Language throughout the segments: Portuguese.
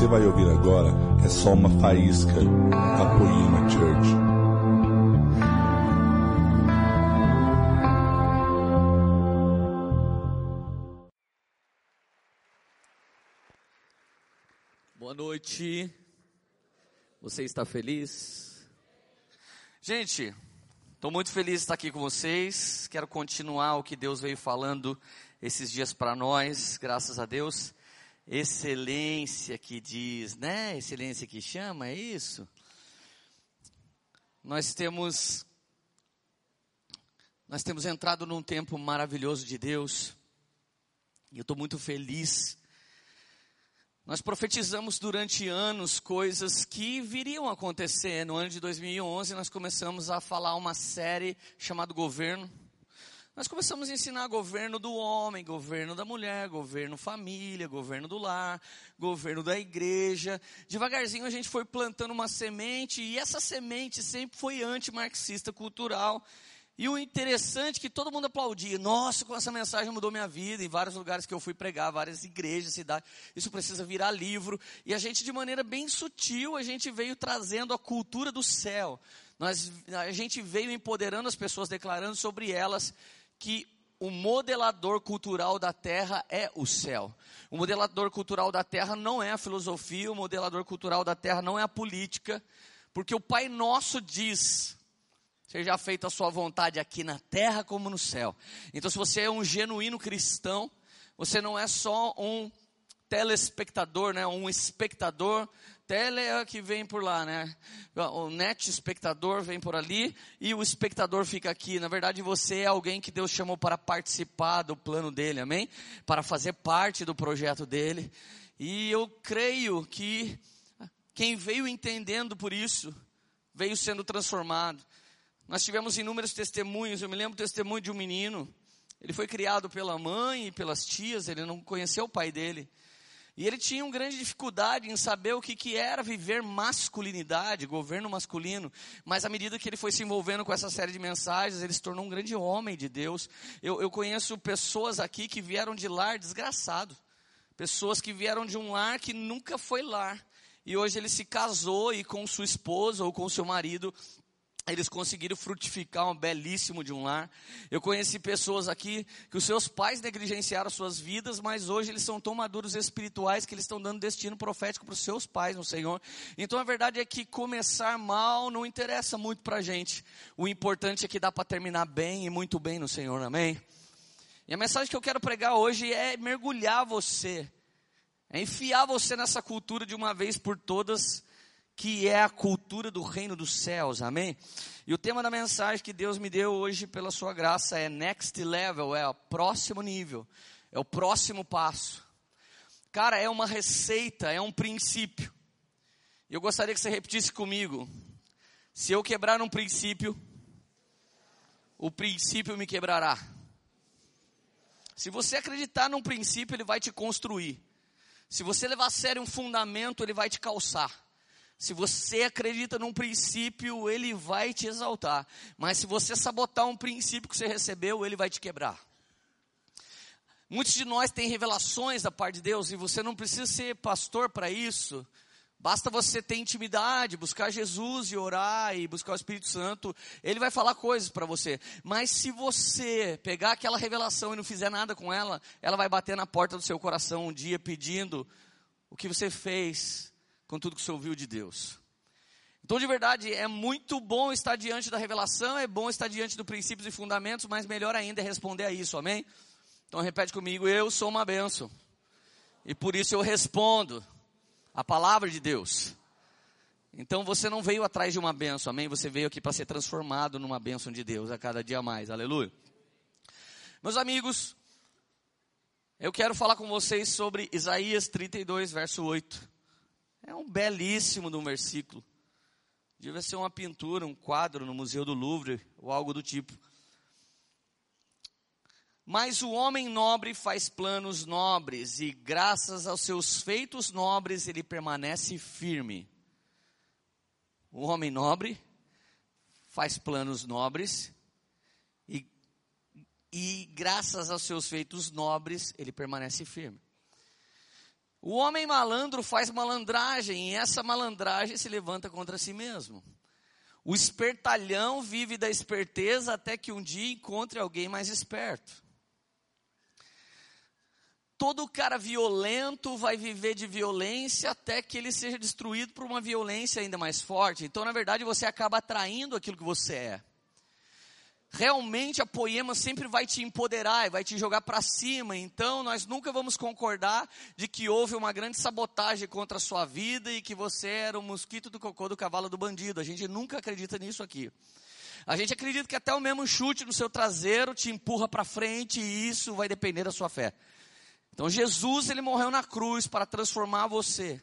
você vai ouvir agora é só uma faísca da Poema Church. Boa noite. Você está feliz? Gente, estou muito feliz de estar aqui com vocês. Quero continuar o que Deus veio falando esses dias para nós, graças a Deus. Excelência que diz, né? Excelência que chama, é isso? Nós temos nós temos entrado num tempo maravilhoso de Deus. E eu estou muito feliz. Nós profetizamos durante anos coisas que viriam acontecer. No ano de 2011, nós começamos a falar uma série chamada Governo. Nós começamos a ensinar governo do homem, governo da mulher, governo família, governo do lar, governo da igreja. Devagarzinho a gente foi plantando uma semente e essa semente sempre foi antimarxista cultural. E o interessante é que todo mundo aplaudia. Nossa, com essa mensagem mudou minha vida. Em vários lugares que eu fui pregar, várias igrejas, cidades. Isso precisa virar livro. E a gente, de maneira bem sutil, a gente veio trazendo a cultura do céu. Nós, a gente veio empoderando as pessoas, declarando sobre elas que o modelador cultural da terra é o céu. O modelador cultural da terra não é a filosofia, o modelador cultural da terra não é a política, porque o Pai Nosso diz: seja feita a sua vontade aqui na terra como no céu. Então, se você é um genuíno cristão, você não é só um telespectador, né, um espectador tele é que vem por lá, né? O net espectador vem por ali e o espectador fica aqui. Na verdade, você é alguém que Deus chamou para participar do plano dele, amém? Para fazer parte do projeto dele. E eu creio que quem veio entendendo por isso, veio sendo transformado. Nós tivemos inúmeros testemunhos. Eu me lembro do testemunho de um menino. Ele foi criado pela mãe e pelas tias, ele não conheceu o pai dele. E ele tinha uma grande dificuldade em saber o que, que era viver masculinidade, governo masculino. Mas à medida que ele foi se envolvendo com essa série de mensagens, ele se tornou um grande homem de Deus. Eu, eu conheço pessoas aqui que vieram de lar desgraçado. Pessoas que vieram de um lar que nunca foi lar. E hoje ele se casou e com sua esposa ou com seu marido eles conseguiram frutificar um belíssimo de um lar. Eu conheci pessoas aqui que os seus pais negligenciaram suas vidas, mas hoje eles são tão maduros espirituais que eles estão dando destino profético para os seus pais no Senhor. Então a verdade é que começar mal não interessa muito para a gente. O importante é que dá para terminar bem e muito bem no Senhor, amém? E a mensagem que eu quero pregar hoje é mergulhar você, é enfiar você nessa cultura de uma vez por todas que é a cultura do reino dos céus, amém? E o tema da mensagem que Deus me deu hoje, pela sua graça, é next level, é o próximo nível, é o próximo passo. Cara, é uma receita, é um princípio. Eu gostaria que você repetisse comigo: se eu quebrar um princípio, o princípio me quebrará. Se você acreditar num princípio, ele vai te construir. Se você levar a sério um fundamento, ele vai te calçar. Se você acredita num princípio, ele vai te exaltar. Mas se você sabotar um princípio que você recebeu, ele vai te quebrar. Muitos de nós têm revelações da parte de Deus e você não precisa ser pastor para isso. Basta você ter intimidade, buscar Jesus e orar e buscar o Espírito Santo, ele vai falar coisas para você. Mas se você pegar aquela revelação e não fizer nada com ela, ela vai bater na porta do seu coração um dia pedindo o que você fez com tudo que você ouviu de Deus. Então, de verdade, é muito bom estar diante da revelação, é bom estar diante dos princípios e fundamentos, mas melhor ainda é responder a isso, amém? Então, repete comigo: eu sou uma benção, e por isso eu respondo a palavra de Deus. Então, você não veio atrás de uma benção, amém? Você veio aqui para ser transformado numa benção de Deus a cada dia mais, aleluia. Meus amigos, eu quero falar com vocês sobre Isaías 32, verso 8. É um belíssimo de um versículo. Devia ser uma pintura, um quadro no Museu do Louvre ou algo do tipo. Mas o homem nobre faz planos nobres e graças aos seus feitos nobres ele permanece firme. O homem nobre faz planos nobres e, e graças aos seus feitos nobres ele permanece firme. O homem malandro faz malandragem e essa malandragem se levanta contra si mesmo. O espertalhão vive da esperteza até que um dia encontre alguém mais esperto. Todo cara violento vai viver de violência até que ele seja destruído por uma violência ainda mais forte. Então, na verdade, você acaba atraindo aquilo que você é realmente a poema sempre vai te empoderar e vai te jogar para cima. Então, nós nunca vamos concordar de que houve uma grande sabotagem contra a sua vida e que você era o mosquito do cocô do cavalo do bandido. A gente nunca acredita nisso aqui. A gente acredita que até o mesmo chute no seu traseiro te empurra para frente e isso vai depender da sua fé. Então, Jesus, ele morreu na cruz para transformar você.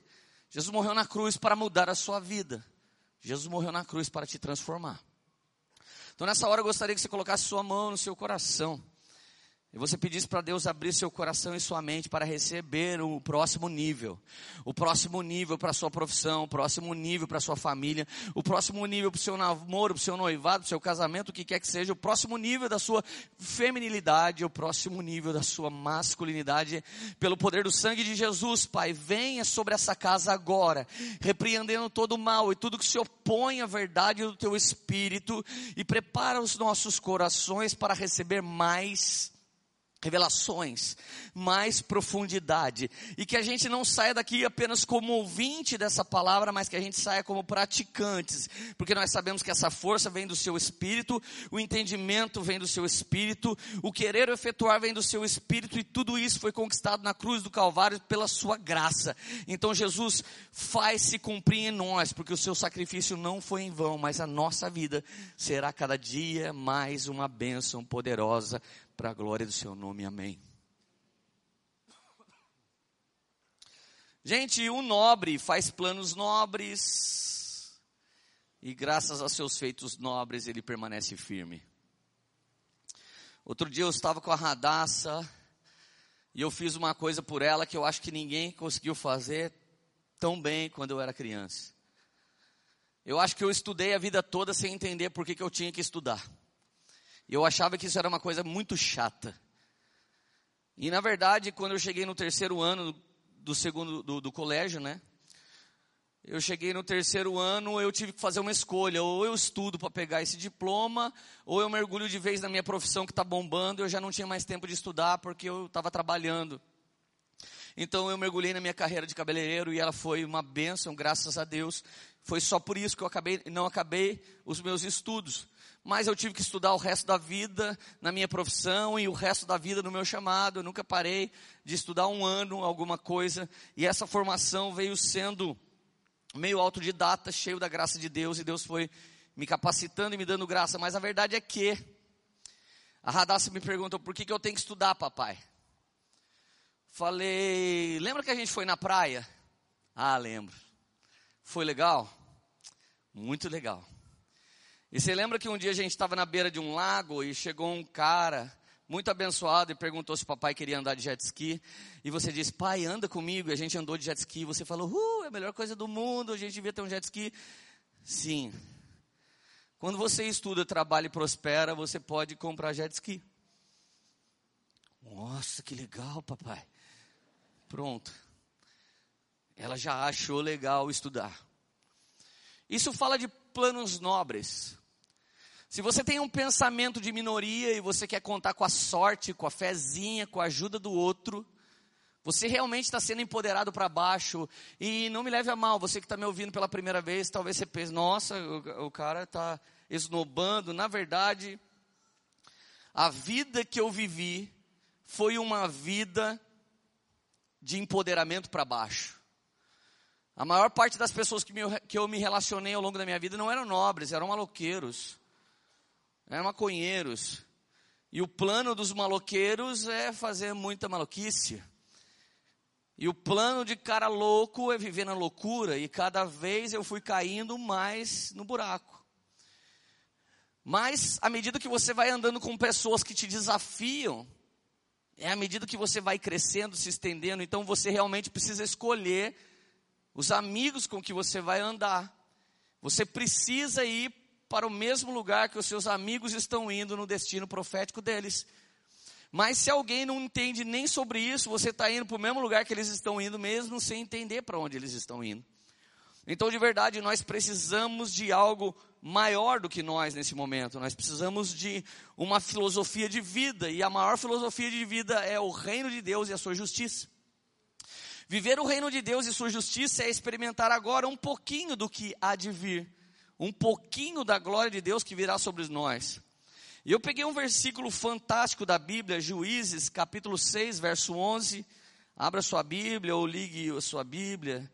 Jesus morreu na cruz para mudar a sua vida. Jesus morreu na cruz para te transformar. Então nessa hora eu gostaria que você colocasse sua mão no seu coração. E você pedisse para Deus abrir seu coração e sua mente para receber o próximo nível. O próximo nível para a sua profissão, o próximo nível para a sua família, o próximo nível para o seu namoro, para o seu noivado, para o seu casamento, o que quer que seja, o próximo nível da sua feminilidade, o próximo nível da sua masculinidade, pelo poder do sangue de Jesus, Pai, venha sobre essa casa agora, repreendendo todo o mal e tudo que se opõe à verdade do teu espírito e prepara os nossos corações para receber mais revelações, mais profundidade, e que a gente não saia daqui apenas como ouvinte dessa palavra, mas que a gente saia como praticantes, porque nós sabemos que essa força vem do seu espírito, o entendimento vem do seu espírito, o querer efetuar vem do seu espírito, e tudo isso foi conquistado na cruz do Calvário pela sua graça. Então Jesus faz se cumprir em nós, porque o seu sacrifício não foi em vão, mas a nossa vida será cada dia mais uma bênção poderosa para a glória do seu nome, amém. Gente, o nobre faz planos nobres, e graças a seus feitos nobres ele permanece firme. Outro dia eu estava com a Radassa, e eu fiz uma coisa por ela que eu acho que ninguém conseguiu fazer tão bem quando eu era criança. Eu acho que eu estudei a vida toda sem entender por que, que eu tinha que estudar. Eu achava que isso era uma coisa muito chata. E na verdade, quando eu cheguei no terceiro ano do segundo do, do colégio, né? Eu cheguei no terceiro ano, eu tive que fazer uma escolha. Ou eu estudo para pegar esse diploma, ou eu mergulho de vez na minha profissão que está bombando. Eu já não tinha mais tempo de estudar porque eu estava trabalhando. Então eu mergulhei na minha carreira de cabeleireiro e ela foi uma bênção, graças a Deus. Foi só por isso que eu acabei, não acabei os meus estudos mas eu tive que estudar o resto da vida na minha profissão e o resto da vida no meu chamado. Eu nunca parei de estudar um ano, alguma coisa, e essa formação veio sendo meio autodidata, cheio da graça de Deus, e Deus foi me capacitando e me dando graça. Mas a verdade é que a Radassa me perguntou: por que, que eu tenho que estudar, papai? Falei, lembra que a gente foi na praia? Ah, lembro. Foi legal? Muito legal. E você lembra que um dia a gente estava na beira de um lago e chegou um cara muito abençoado e perguntou se papai queria andar de jet ski. E você disse, pai, anda comigo. E a gente andou de jet ski. E você falou, uh, é a melhor coisa do mundo, a gente devia ter um jet ski. Sim. Quando você estuda, trabalha e prospera, você pode comprar jet ski. Nossa, que legal, papai. Pronto. Ela já achou legal estudar. Isso fala de planos nobres. Se você tem um pensamento de minoria e você quer contar com a sorte, com a fezinha, com a ajuda do outro, você realmente está sendo empoderado para baixo. E não me leve a mal, você que está me ouvindo pela primeira vez, talvez você pense, nossa, o, o cara está esnobando. Na verdade, a vida que eu vivi foi uma vida de empoderamento para baixo. A maior parte das pessoas que, me, que eu me relacionei ao longo da minha vida não eram nobres, eram maloqueiros, eram maconheiros. E o plano dos maloqueiros é fazer muita maloquice. E o plano de cara louco é viver na loucura. E cada vez eu fui caindo mais no buraco. Mas, à medida que você vai andando com pessoas que te desafiam, é à medida que você vai crescendo, se estendendo, então você realmente precisa escolher os amigos com que você vai andar. Você precisa ir para o mesmo lugar que os seus amigos estão indo no destino profético deles. Mas se alguém não entende nem sobre isso, você está indo para o mesmo lugar que eles estão indo, mesmo sem entender para onde eles estão indo. Então, de verdade, nós precisamos de algo maior do que nós nesse momento. Nós precisamos de uma filosofia de vida, e a maior filosofia de vida é o reino de Deus e a sua justiça. Viver o reino de Deus e sua justiça é experimentar agora um pouquinho do que há de vir, um pouquinho da glória de Deus que virá sobre nós. E eu peguei um versículo fantástico da Bíblia, Juízes, capítulo 6, verso 11. Abra sua Bíblia ou ligue a sua Bíblia.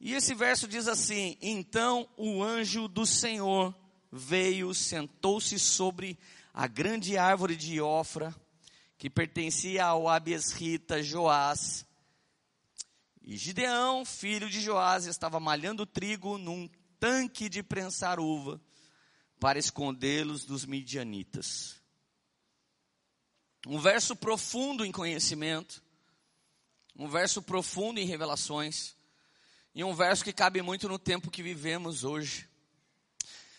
E esse verso diz assim: Então o anjo do Senhor veio, sentou-se sobre a grande árvore de Ofra, que pertencia ao Abiesrita Joás. E Gideão, filho de Joás, estava malhando trigo num tanque de prensar uva para escondê-los dos midianitas. Um verso profundo em conhecimento, um verso profundo em revelações, e um verso que cabe muito no tempo que vivemos hoje.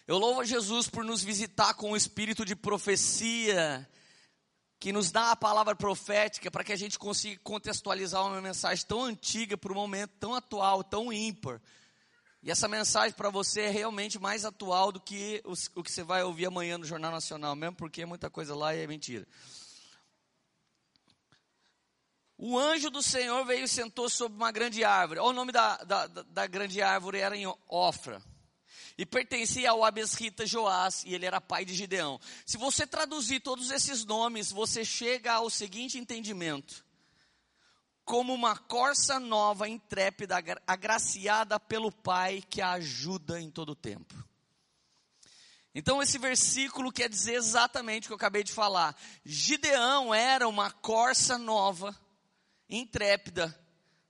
Eu louvo a Jesus por nos visitar com o espírito de profecia, que nos dá a palavra profética para que a gente consiga contextualizar uma mensagem tão antiga para um momento tão atual, tão ímpar. E essa mensagem para você é realmente mais atual do que o que você vai ouvir amanhã no Jornal Nacional, mesmo porque muita coisa lá é mentira. O anjo do Senhor veio e sentou sobre uma grande árvore. O nome da, da, da grande árvore era em Ofra e pertencia ao Abesrita Joás, e ele era pai de Gideão. Se você traduzir todos esses nomes, você chega ao seguinte entendimento: como uma corça nova, intrépida, agraciada pelo Pai que a ajuda em todo o tempo. Então, esse versículo quer dizer exatamente o que eu acabei de falar. Gideão era uma corça nova, intrépida,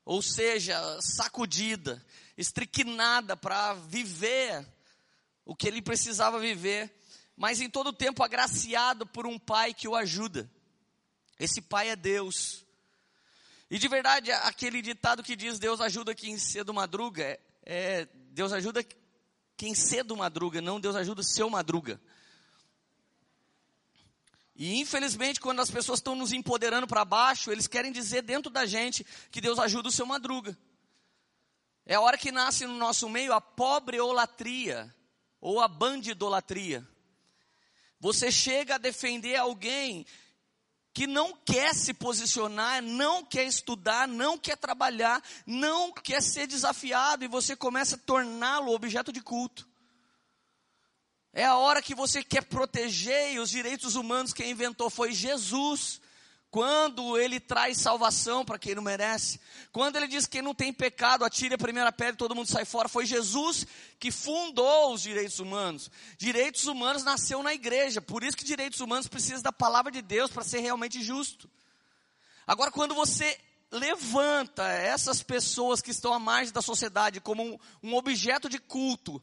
ou seja, sacudida, estriquinada para viver o que ele precisava viver, mas em todo tempo agraciado por um pai que o ajuda. Esse pai é Deus. E de verdade, aquele ditado que diz Deus ajuda quem cedo madruga, é, é Deus ajuda quem cedo madruga, não Deus ajuda seu madruga. E infelizmente, quando as pessoas estão nos empoderando para baixo, eles querem dizer dentro da gente que Deus ajuda o seu madruga. É a hora que nasce no nosso meio a pobre olatria ou a bandidolatria. Você chega a defender alguém que não quer se posicionar, não quer estudar, não quer trabalhar, não quer ser desafiado e você começa a torná-lo objeto de culto. É a hora que você quer proteger e os direitos humanos quem inventou foi Jesus quando ele traz salvação para quem não merece, quando ele diz que não tem pecado, atire a primeira pedra e todo mundo sai fora, foi Jesus que fundou os direitos humanos. Direitos humanos nasceu na igreja, por isso que direitos humanos precisam da palavra de Deus para ser realmente justo. Agora, quando você levanta essas pessoas que estão à margem da sociedade como um, um objeto de culto,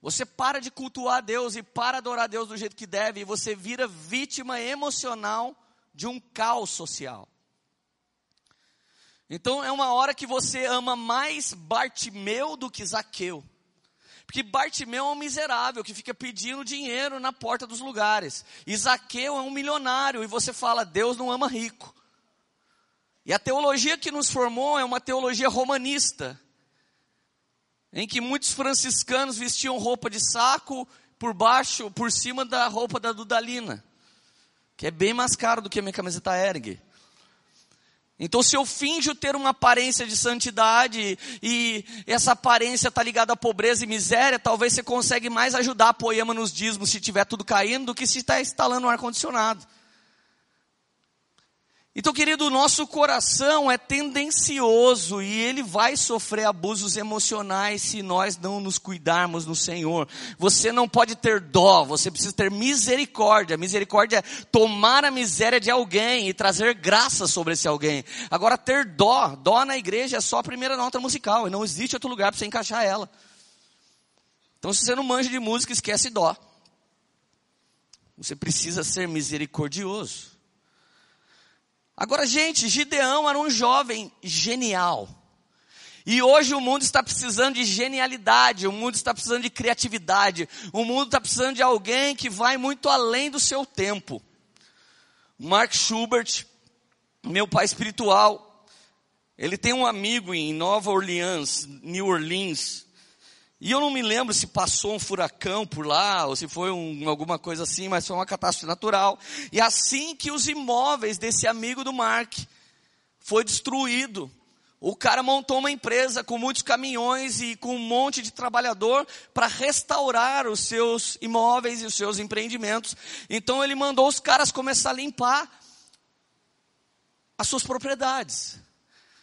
você para de cultuar Deus e para adorar Deus do jeito que deve, e você vira vítima emocional de um caos social. Então é uma hora que você ama mais Bartimeu do que Zaqueu. Porque Bartimeu é um miserável que fica pedindo dinheiro na porta dos lugares. E Zaqueu é um milionário e você fala, Deus não ama rico. E a teologia que nos formou é uma teologia romanista, em que muitos franciscanos vestiam roupa de saco por baixo, por cima da roupa da Dudalina que é bem mais caro do que a minha camiseta Erg. Então, se eu finjo ter uma aparência de santidade e essa aparência está ligada à pobreza e miséria, talvez você consegue mais ajudar a poema nos dízimos se tiver tudo caindo do que se está instalando um ar-condicionado. Então, querido, o nosso coração é tendencioso e ele vai sofrer abusos emocionais se nós não nos cuidarmos no Senhor. Você não pode ter dó, você precisa ter misericórdia. Misericórdia é tomar a miséria de alguém e trazer graça sobre esse alguém. Agora, ter dó, dó na igreja é só a primeira nota musical e não existe outro lugar para você encaixar ela. Então, se você não manja de música, esquece dó. Você precisa ser misericordioso. Agora, gente, Gideão era um jovem genial. E hoje o mundo está precisando de genialidade, o mundo está precisando de criatividade, o mundo está precisando de alguém que vai muito além do seu tempo. Mark Schubert, meu pai espiritual, ele tem um amigo em Nova Orleans, New Orleans, e eu não me lembro se passou um furacão por lá, ou se foi um, alguma coisa assim, mas foi uma catástrofe natural. E assim que os imóveis desse amigo do Mark foi destruído, o cara montou uma empresa com muitos caminhões e com um monte de trabalhador para restaurar os seus imóveis e os seus empreendimentos. Então ele mandou os caras começar a limpar as suas propriedades.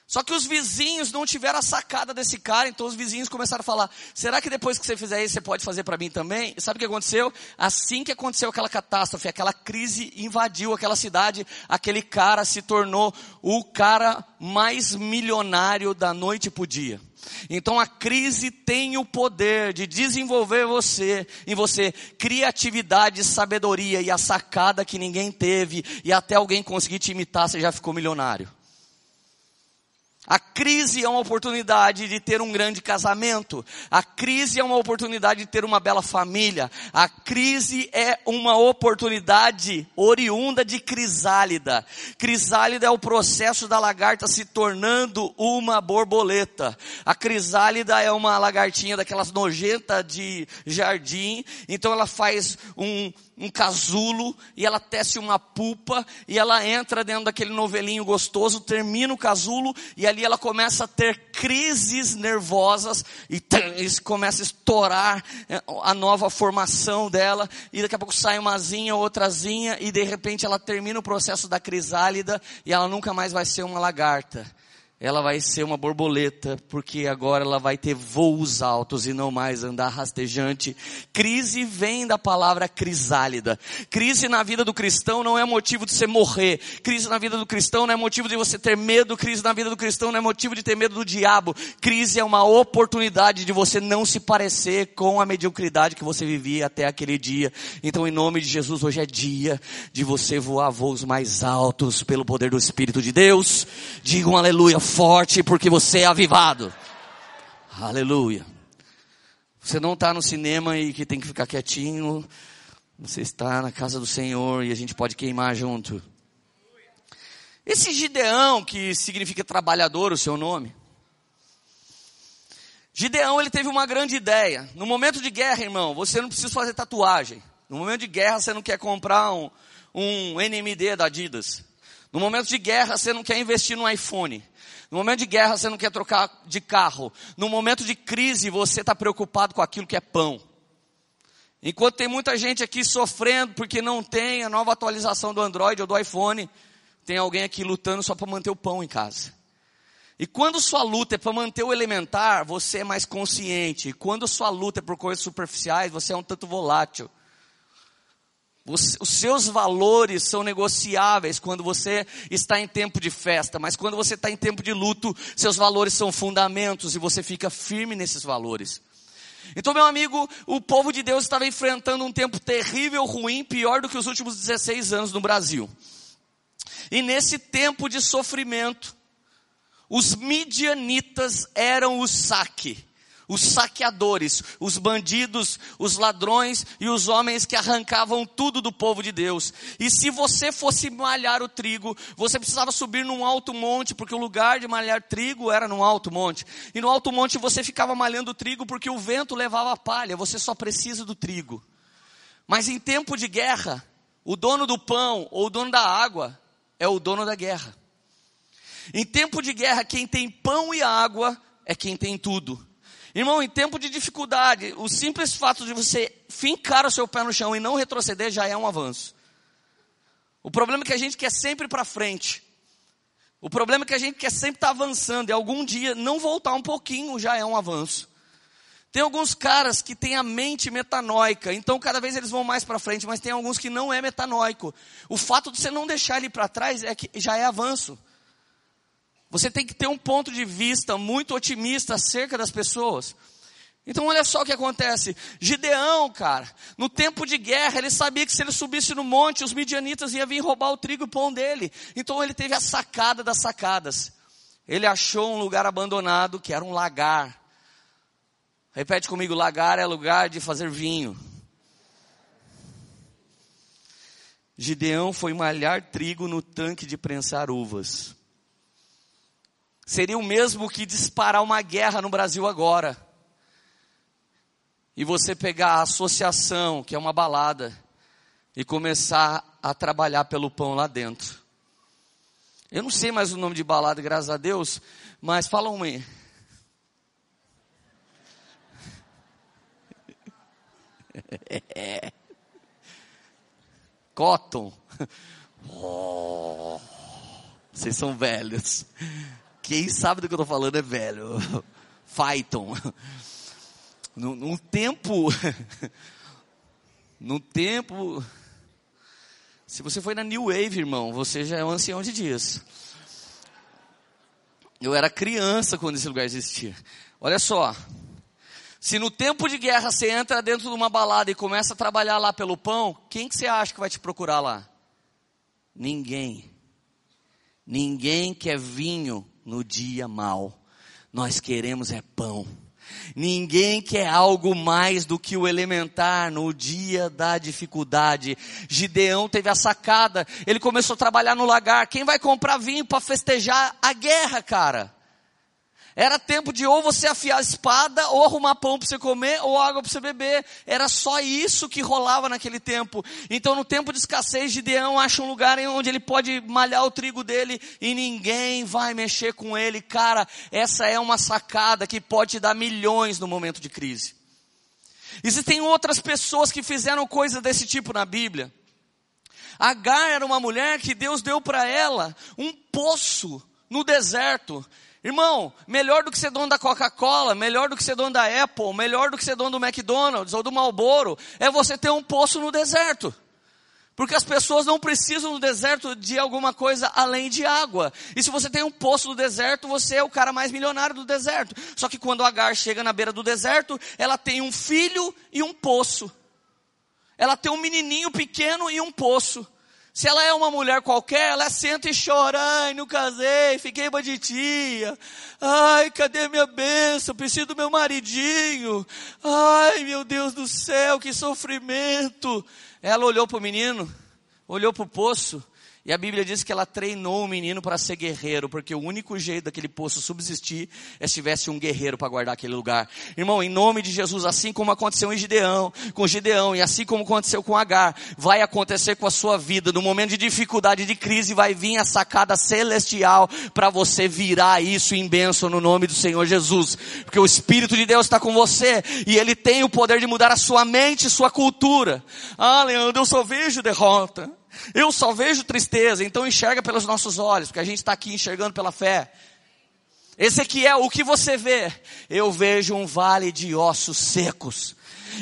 Só que os vizinhos não tiveram a sacada desse cara, então os vizinhos começaram a falar: será que depois que você fizer isso, você pode fazer para mim também? E sabe o que aconteceu? Assim que aconteceu aquela catástrofe, aquela crise invadiu aquela cidade, aquele cara se tornou o cara mais milionário da noite para o dia. Então a crise tem o poder de desenvolver você, em você, criatividade, sabedoria e a sacada que ninguém teve, e até alguém conseguir te imitar, você já ficou milionário. A crise é uma oportunidade de ter um grande casamento. A crise é uma oportunidade de ter uma bela família. A crise é uma oportunidade oriunda de crisálida. Crisálida é o processo da lagarta se tornando uma borboleta. A crisálida é uma lagartinha daquelas nojentas de jardim. Então ela faz um, um casulo e ela tece uma pupa e ela entra dentro daquele novelinho gostoso, termina o casulo e ali ela começa a ter crises nervosas e, e começa a estourar é, a nova formação dela e daqui a pouco sai uma zinha, outrazinha e de repente ela termina o processo da crisálida e ela nunca mais vai ser uma lagarta ela vai ser uma borboleta, porque agora ela vai ter voos altos e não mais andar rastejante. Crise vem da palavra crisálida. Crise na vida do cristão não é motivo de você morrer. Crise na vida do cristão não é motivo de você ter medo. Crise na vida do cristão não é motivo de ter medo do diabo. Crise é uma oportunidade de você não se parecer com a mediocridade que você vivia até aquele dia. Então, em nome de Jesus, hoje é dia de você voar voos mais altos pelo poder do Espírito de Deus. Digam aleluia forte porque você é avivado. Aleluia. Você não está no cinema e que tem que ficar quietinho. Você está na casa do Senhor e a gente pode queimar junto. Esse Gideão, que significa trabalhador, o seu nome. Gideão, ele teve uma grande ideia. No momento de guerra, irmão, você não precisa fazer tatuagem. No momento de guerra, você não quer comprar um, um NMD da Adidas. No momento de guerra, você não quer investir no iPhone. No momento de guerra, você não quer trocar de carro. No momento de crise, você está preocupado com aquilo que é pão. Enquanto tem muita gente aqui sofrendo porque não tem a nova atualização do Android ou do iPhone, tem alguém aqui lutando só para manter o pão em casa. E quando sua luta é para manter o elementar, você é mais consciente. E quando sua luta é por coisas superficiais, você é um tanto volátil. Os, seus valores são negociáveis quando você está em tempo de festa, mas quando você está em tempo de luto, seus valores são fundamentos e você fica firme nesses valores. Então, meu amigo, o povo de Deus estava enfrentando um tempo terrível, ruim, pior do que os últimos 16 anos no Brasil. E nesse tempo de sofrimento, os midianitas eram o saque os saqueadores, os bandidos, os ladrões e os homens que arrancavam tudo do povo de Deus. E se você fosse malhar o trigo, você precisava subir num alto monte, porque o lugar de malhar trigo era num alto monte. E no alto monte você ficava malhando o trigo porque o vento levava a palha, você só precisa do trigo. Mas em tempo de guerra, o dono do pão ou o dono da água é o dono da guerra. Em tempo de guerra, quem tem pão e água é quem tem tudo. Irmão, em tempo de dificuldade, o simples fato de você fincar o seu pé no chão e não retroceder já é um avanço. O problema é que a gente quer sempre para frente. O problema é que a gente quer sempre estar tá avançando e algum dia não voltar um pouquinho já é um avanço. Tem alguns caras que têm a mente metanóica, então cada vez eles vão mais para frente, mas tem alguns que não é metanóico. O fato de você não deixar ele para trás é que já é avanço. Você tem que ter um ponto de vista muito otimista acerca das pessoas. Então olha só o que acontece. Gideão, cara, no tempo de guerra, ele sabia que se ele subisse no monte, os midianitas iam vir roubar o trigo e o pão dele. Então ele teve a sacada das sacadas. Ele achou um lugar abandonado que era um lagar. Repete comigo, lagar é lugar de fazer vinho. Gideão foi malhar trigo no tanque de prensar uvas. Seria o mesmo que disparar uma guerra no Brasil agora. E você pegar a associação, que é uma balada, e começar a trabalhar pelo pão lá dentro. Eu não sei mais o nome de balada, graças a Deus, mas fala uma aí. Cotton. Oh, vocês são velhos. Quem sabe do que eu estou falando é velho. Python. Num, num tempo. Num tempo. Se você foi na New Wave, irmão, você já é um ancião de dias. Eu era criança quando esse lugar existia. Olha só. Se no tempo de guerra você entra dentro de uma balada e começa a trabalhar lá pelo pão, quem que você acha que vai te procurar lá? Ninguém. Ninguém quer vinho no dia mal. Nós queremos é pão. Ninguém quer algo mais do que o elementar no dia da dificuldade. Gideão teve a sacada, ele começou a trabalhar no lagar. Quem vai comprar vinho para festejar a guerra, cara? Era tempo de ou você afiar a espada, ou arrumar pão para você comer, ou água para você beber. Era só isso que rolava naquele tempo. Então, no tempo de escassez, Gideão acha um lugar onde ele pode malhar o trigo dele e ninguém vai mexer com ele. Cara, essa é uma sacada que pode te dar milhões no momento de crise. Existem outras pessoas que fizeram coisas desse tipo na Bíblia. Agar era uma mulher que Deus deu para ela um poço no deserto. Irmão, melhor do que ser dono da Coca-Cola, melhor do que ser dono da Apple, melhor do que ser dono do McDonald's ou do Marlboro, é você ter um poço no deserto. Porque as pessoas não precisam no deserto de alguma coisa além de água. E se você tem um poço no deserto, você é o cara mais milionário do deserto. Só que quando Agar chega na beira do deserto, ela tem um filho e um poço. Ela tem um menininho pequeno e um poço. Se ela é uma mulher qualquer, ela senta e chora. Ai, não casei, fiquei banditia. Ai, cadê minha bênção? Preciso do meu maridinho. Ai, meu Deus do céu, que sofrimento. Ela olhou para o menino, olhou para o poço e a Bíblia diz que ela treinou o menino para ser guerreiro, porque o único jeito daquele poço subsistir é se tivesse um guerreiro para guardar aquele lugar. Irmão, em nome de Jesus, assim como aconteceu em Gideão, com Gideão, e assim como aconteceu com Agar, vai acontecer com a sua vida. No momento de dificuldade, de crise, vai vir a sacada celestial para você virar isso em bênção no nome do Senhor Jesus. Porque o Espírito de Deus está com você e Ele tem o poder de mudar a sua mente, sua cultura. Ah, Leandro, eu só vejo derrota. Eu só vejo tristeza, então enxerga pelos nossos olhos, porque a gente está aqui enxergando pela fé. Ezequiel, o que você vê? Eu vejo um vale de ossos secos.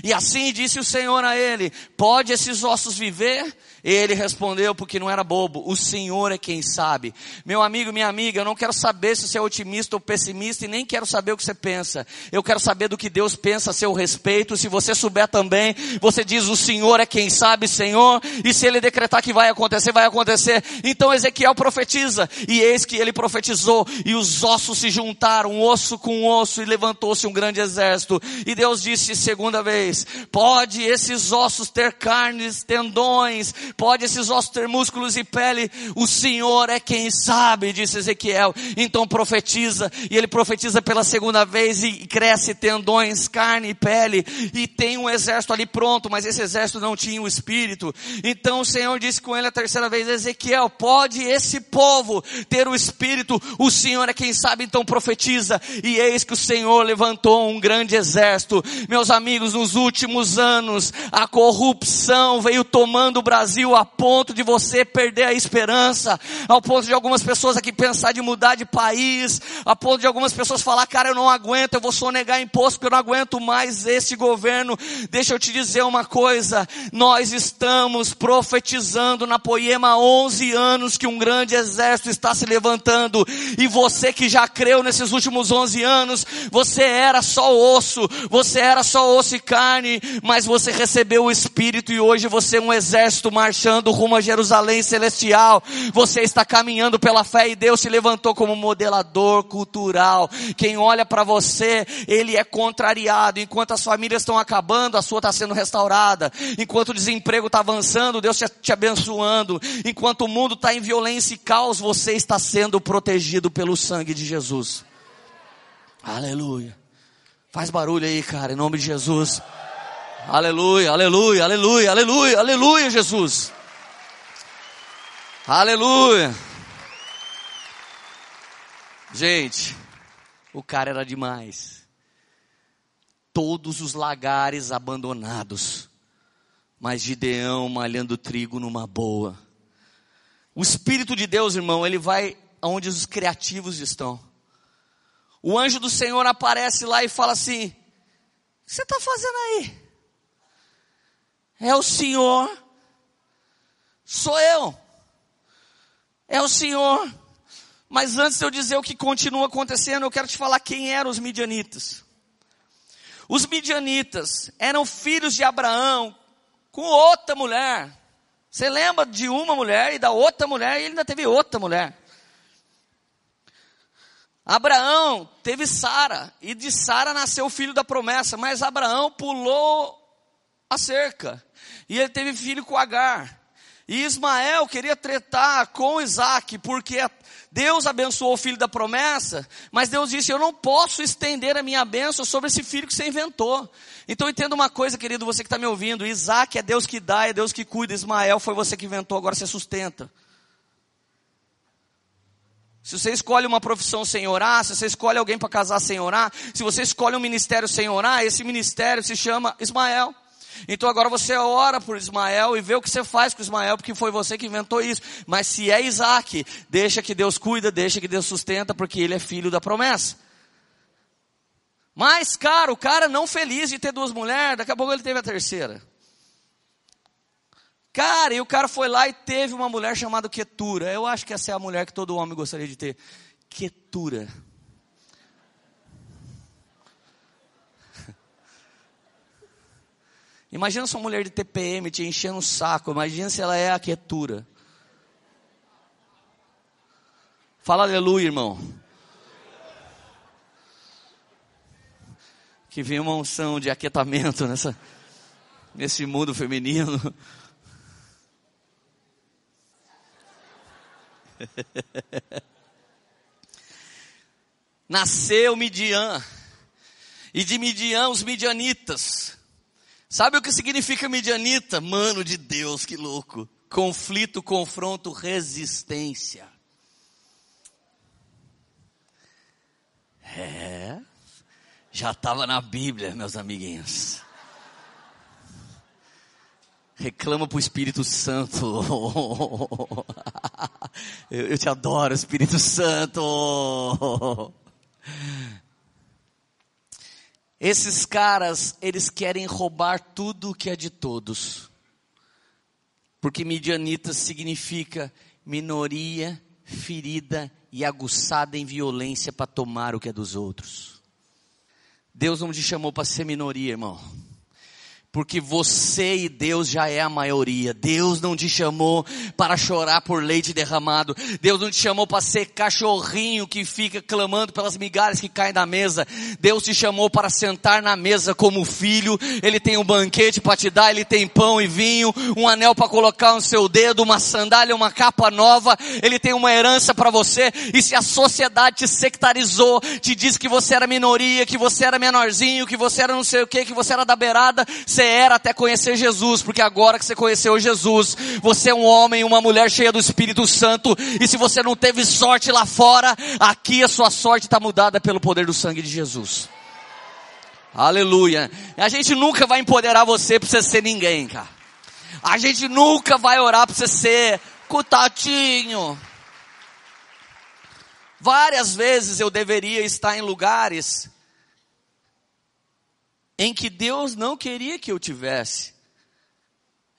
E assim disse o Senhor a ele: Pode esses ossos viver? Ele respondeu porque não era bobo. O Senhor é quem sabe. Meu amigo, minha amiga, eu não quero saber se você é otimista ou pessimista e nem quero saber o que você pensa. Eu quero saber do que Deus pensa a seu respeito. Se você souber também, você diz o Senhor é quem sabe, Senhor. E se ele decretar que vai acontecer, vai acontecer. Então Ezequiel profetiza. E eis que ele profetizou. E os ossos se juntaram, osso com osso, e levantou-se um grande exército. E Deus disse segunda vez: Pode esses ossos ter carnes, tendões, Pode esses ossos ter músculos e pele? O Senhor é quem sabe, disse Ezequiel. Então profetiza, e ele profetiza pela segunda vez e cresce tendões, carne e pele, e tem um exército ali pronto, mas esse exército não tinha o espírito. Então o Senhor disse com ele a terceira vez, Ezequiel, pode esse povo ter o espírito? O Senhor é quem sabe, então profetiza, e eis que o Senhor levantou um grande exército. Meus amigos, nos últimos anos, a corrupção veio tomando o Brasil a ponto de você perder a esperança, ao ponto de algumas pessoas aqui pensar de mudar de país, a ponto de algumas pessoas falar, cara, eu não aguento, eu vou sonegar imposto porque eu não aguento mais esse governo. Deixa eu te dizer uma coisa, nós estamos profetizando na Poema há 11 anos que um grande exército está se levantando, e você que já creu nesses últimos 11 anos, você era só osso, você era só osso e carne, mas você recebeu o Espírito e hoje você é um exército marchando rumo a Jerusalém celestial. Você está caminhando pela fé e Deus se levantou como modelador cultural. Quem olha para você, ele é contrariado. Enquanto as famílias estão acabando, a sua está sendo restaurada. Enquanto o desemprego está avançando, Deus está te abençoando. Enquanto o mundo está em violência e caos, você está sendo protegido pelo sangue de Jesus. Aleluia. Faz barulho aí, cara, em nome de Jesus. Aleluia, aleluia, aleluia, aleluia, aleluia, Jesus. Aleluia. Gente, o cara era demais. Todos os lagares abandonados, mas Gideão malhando trigo numa boa. O Espírito de Deus, irmão, ele vai aonde os criativos estão. O anjo do Senhor aparece lá e fala assim: O que você está fazendo aí? É o Senhor, sou eu, é o Senhor. Mas antes de eu dizer o que continua acontecendo, eu quero te falar quem eram os midianitas. Os midianitas eram filhos de Abraão com outra mulher. Você lembra de uma mulher e da outra mulher, e ele ainda teve outra mulher. Abraão teve Sara, e de Sara nasceu o filho da promessa, mas Abraão pulou a cerca, e ele teve filho com Agar. E Ismael queria tretar com Isaac, porque Deus abençoou o filho da promessa, mas Deus disse: Eu não posso estender a minha bênção sobre esse filho que você inventou. Então entenda uma coisa, querido, você que está me ouvindo: Isaac é Deus que dá, é Deus que cuida, Ismael foi você que inventou, agora você sustenta. Se você escolhe uma profissão sem orar, se você escolhe alguém para casar sem orar, se você escolhe um ministério sem orar, esse ministério se chama Ismael. Então agora você ora por Ismael e vê o que você faz com Ismael, porque foi você que inventou isso. Mas se é Isaac, deixa que Deus cuida, deixa que Deus sustenta, porque ele é filho da promessa. Mas, cara, o cara não feliz de ter duas mulheres, daqui a pouco ele teve a terceira. Cara, e o cara foi lá e teve uma mulher chamada Quetura. Eu acho que essa é a mulher que todo homem gostaria de ter. Quetura. Imagina sua mulher de TPM te enchendo o saco. Imagina se ela é a Quetura. Fala aleluia, irmão. Que vem uma unção de aquietamento nessa, nesse mundo feminino. Nasceu Midian. E de Midian, os midianitas. Sabe o que significa midianita? Mano de Deus, que louco. Conflito, confronto, resistência. É, já estava na Bíblia, meus amiguinhos. Reclama para o Espírito Santo. eu te adoro, Espírito Santo. Esses caras, eles querem roubar tudo que é de todos. Porque midianita significa minoria, ferida e aguçada em violência para tomar o que é dos outros. Deus não te chamou para ser minoria, irmão porque você e Deus já é a maioria. Deus não te chamou para chorar por leite derramado. Deus não te chamou para ser cachorrinho que fica clamando pelas migalhas que caem da mesa. Deus te chamou para sentar na mesa como filho. Ele tem um banquete para te dar, ele tem pão e vinho, um anel para colocar no seu dedo, uma sandália, uma capa nova. Ele tem uma herança para você. E se a sociedade te sectarizou, te diz que você era minoria, que você era menorzinho, que você era não sei o que, que você era da beirada, você era até conhecer Jesus, porque agora que você conheceu Jesus, você é um homem uma mulher cheia do Espírito Santo, e se você não teve sorte lá fora, aqui a sua sorte está mudada pelo poder do sangue de Jesus. Aleluia. A gente nunca vai empoderar você para você ser ninguém, cara. A gente nunca vai orar para você ser cutatinho. Várias vezes eu deveria estar em lugares em que Deus não queria que eu tivesse.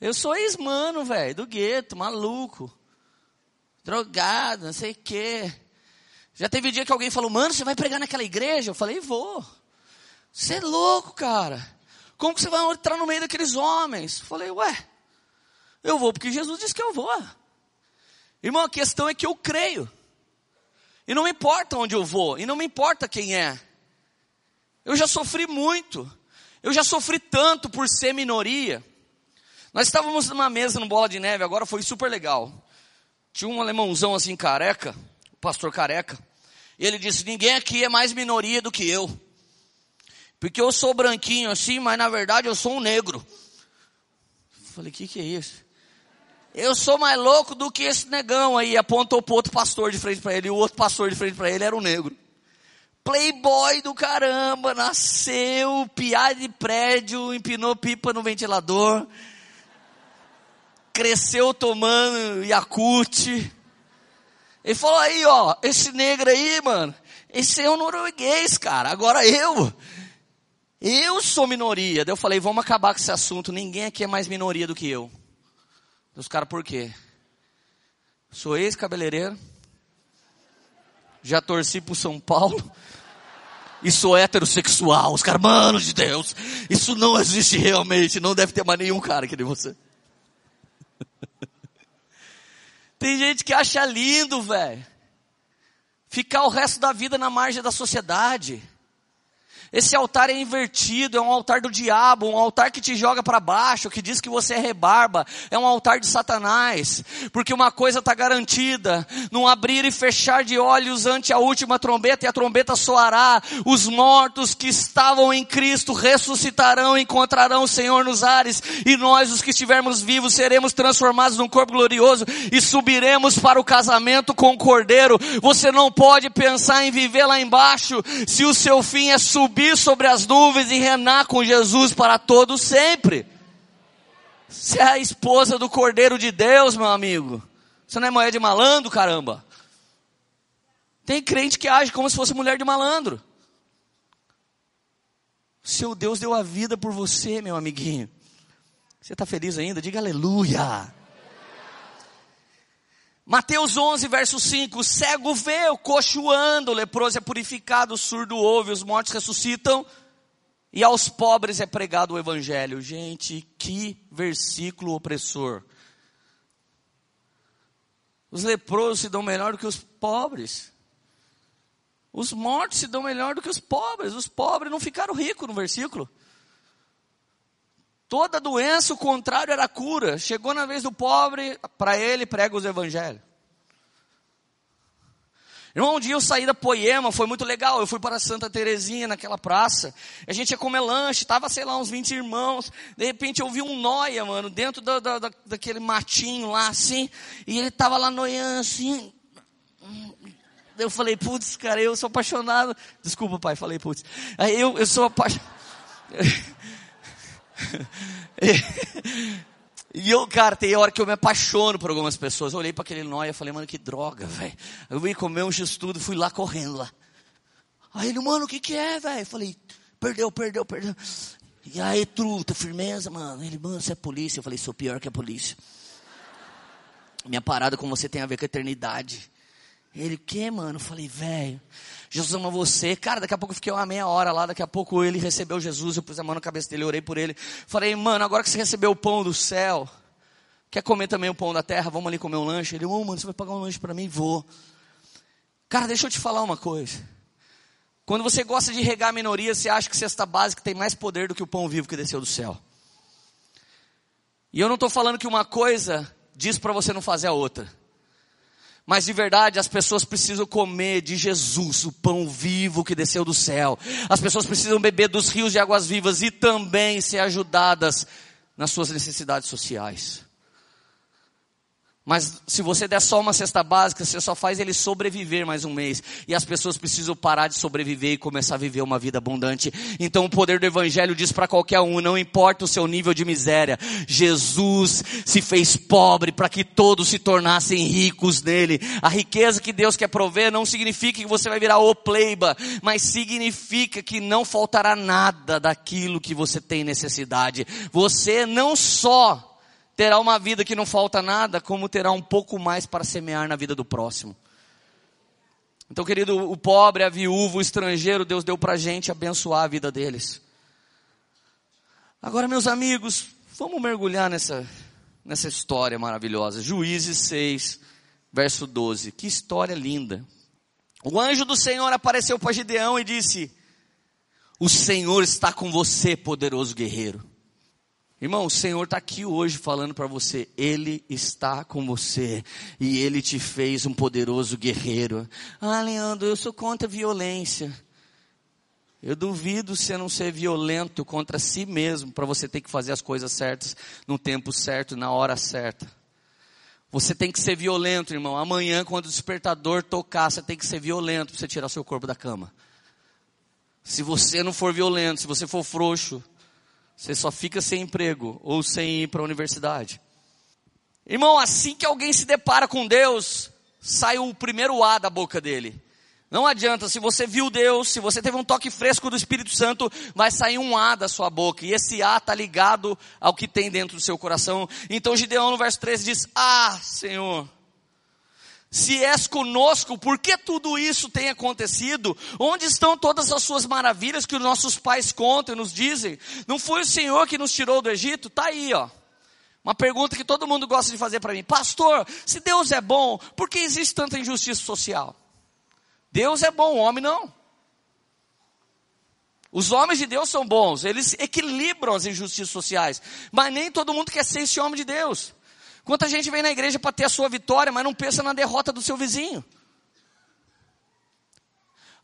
Eu sou ex-mano, velho, do gueto, maluco, drogado, não sei o quê. Já teve dia que alguém falou, mano, você vai pregar naquela igreja? Eu falei, vou. Você é louco, cara. Como que você vai entrar no meio daqueles homens? Falei, ué, eu vou porque Jesus disse que eu vou. Irmão, a questão é que eu creio. E não me importa onde eu vou, e não me importa quem é. Eu já sofri muito. Eu já sofri tanto por ser minoria. Nós estávamos numa mesa no Bola de Neve, agora foi super legal. Tinha um alemãozão assim careca, o pastor careca. E ele disse: Ninguém aqui é mais minoria do que eu. Porque eu sou branquinho assim, mas na verdade eu sou um negro. falei: O que, que é isso? Eu sou mais louco do que esse negão aí. Apontou para outro pastor de frente para ele. E o outro pastor de frente para ele era um negro. Playboy do caramba, nasceu, piada de prédio, empinou pipa no ventilador, cresceu tomando Yakut. Ele falou aí, ó, esse negro aí, mano, esse é um norueguês, cara. Agora eu, eu sou minoria. Daí eu falei, vamos acabar com esse assunto. Ninguém aqui é mais minoria do que eu. Os caras, por quê? Sou ex-cabeleireiro. Já torci pro São Paulo. E sou heterossexual. Os caras, mano de Deus, isso não existe realmente. Não deve ter mais nenhum cara que nem você. Tem gente que acha lindo, velho. Ficar o resto da vida na margem da sociedade. Esse altar é invertido, é um altar do diabo, um altar que te joga para baixo, que diz que você é rebarba, é um altar de Satanás, porque uma coisa está garantida, num abrir e fechar de olhos ante a última trombeta, e a trombeta soará, os mortos que estavam em Cristo ressuscitarão, encontrarão o Senhor nos ares, e nós, os que estivermos vivos, seremos transformados num corpo glorioso, e subiremos para o casamento com o Cordeiro, você não pode pensar em viver lá embaixo, se o seu fim é subir subir sobre as nuvens e reinar com Jesus para todo sempre. Você é a esposa do Cordeiro de Deus, meu amigo. Você não é mulher de malandro, caramba. Tem crente que age como se fosse mulher de malandro. Seu Deus deu a vida por você, meu amiguinho. Você está feliz ainda? Diga aleluia. Mateus 11, verso 5: o cego vê, o coxo anda, o leproso é purificado, o surdo ouve, os mortos ressuscitam, e aos pobres é pregado o evangelho. Gente, que versículo opressor. Os leprosos se dão melhor do que os pobres. Os mortos se dão melhor do que os pobres. Os pobres não ficaram ricos no versículo. Toda doença, o contrário era cura. Chegou na vez do pobre, para ele prega os evangelhos. Irmão, um dia eu saí da Poema, foi muito legal. Eu fui para Santa Terezinha, naquela praça. A gente ia comer lanche, tava, sei lá, uns 20 irmãos. De repente eu vi um noia, mano, dentro da, da, daquele matinho lá, assim. E ele tava lá noiando, assim. Eu falei, putz, cara, eu sou apaixonado. Desculpa, pai, falei, putz. Aí eu, eu sou apaixonado. e eu, cara, tem hora que eu me apaixono por algumas pessoas. Eu olhei para aquele nóia e falei, mano, que droga, velho. Eu vim comer um x-tudo, fui lá correndo lá. Aí ele, mano, o que que é, velho? Falei, perdeu, perdeu, perdeu. E aí, truta, firmeza, mano. Ele, mano, você é polícia? Eu falei, sou pior que a polícia. Minha parada com você tem a ver com a eternidade. Ele, que, mano? Eu falei, velho, Jesus ama você. Cara, daqui a pouco eu fiquei uma meia hora lá, daqui a pouco ele recebeu Jesus, eu pus a mão na cabeça dele, orei por ele. Falei, mano, agora que você recebeu o pão do céu, quer comer também o pão da terra? Vamos ali comer um lanche? Ele, ô, oh, mano, você vai pagar um lanche para mim? Vou. Cara, deixa eu te falar uma coisa. Quando você gosta de regar a minoria, você acha que cesta básica tem mais poder do que o pão vivo que desceu do céu. E eu não estou falando que uma coisa diz para você não fazer a outra. Mas de verdade, as pessoas precisam comer de Jesus, o pão vivo que desceu do céu. As pessoas precisam beber dos rios de águas vivas e também ser ajudadas nas suas necessidades sociais. Mas se você der só uma cesta básica, você só faz ele sobreviver mais um mês. E as pessoas precisam parar de sobreviver e começar a viver uma vida abundante. Então o poder do Evangelho diz para qualquer um, não importa o seu nível de miséria, Jesus se fez pobre para que todos se tornassem ricos nele. A riqueza que Deus quer prover não significa que você vai virar o pleiba, mas significa que não faltará nada daquilo que você tem necessidade. Você não só terá uma vida que não falta nada, como terá um pouco mais para semear na vida do próximo. Então, querido, o pobre, a viúva, o estrangeiro, Deus deu para a gente abençoar a vida deles. Agora, meus amigos, vamos mergulhar nessa, nessa história maravilhosa. Juízes 6, verso 12. Que história linda. O anjo do Senhor apareceu para Gideão e disse: O Senhor está com você, poderoso guerreiro. Irmão, o Senhor está aqui hoje falando para você, Ele está com você e Ele te fez um poderoso guerreiro. Ah, Leandro, eu sou contra a violência. Eu duvido você não ser violento contra si mesmo para você ter que fazer as coisas certas no tempo certo, na hora certa. Você tem que ser violento, irmão. Amanhã, quando o despertador tocar, você tem que ser violento para você tirar seu corpo da cama. Se você não for violento, se você for frouxo, você só fica sem emprego ou sem ir para a universidade. Irmão, assim que alguém se depara com Deus, sai o primeiro A da boca dele. Não adianta, se você viu Deus, se você teve um toque fresco do Espírito Santo, vai sair um A da sua boca. E esse A está ligado ao que tem dentro do seu coração. Então Gideão no verso 13 diz: Ah, Senhor, se és conosco, por que tudo isso tem acontecido? Onde estão todas as suas maravilhas que os nossos pais contam e nos dizem? Não foi o Senhor que nos tirou do Egito? Está aí, ó. Uma pergunta que todo mundo gosta de fazer para mim. Pastor, se Deus é bom, por que existe tanta injustiça social? Deus é bom, o homem não. Os homens de Deus são bons, eles equilibram as injustiças sociais, mas nem todo mundo quer ser esse homem de Deus. Quanta gente vem na igreja para ter a sua vitória, mas não pensa na derrota do seu vizinho.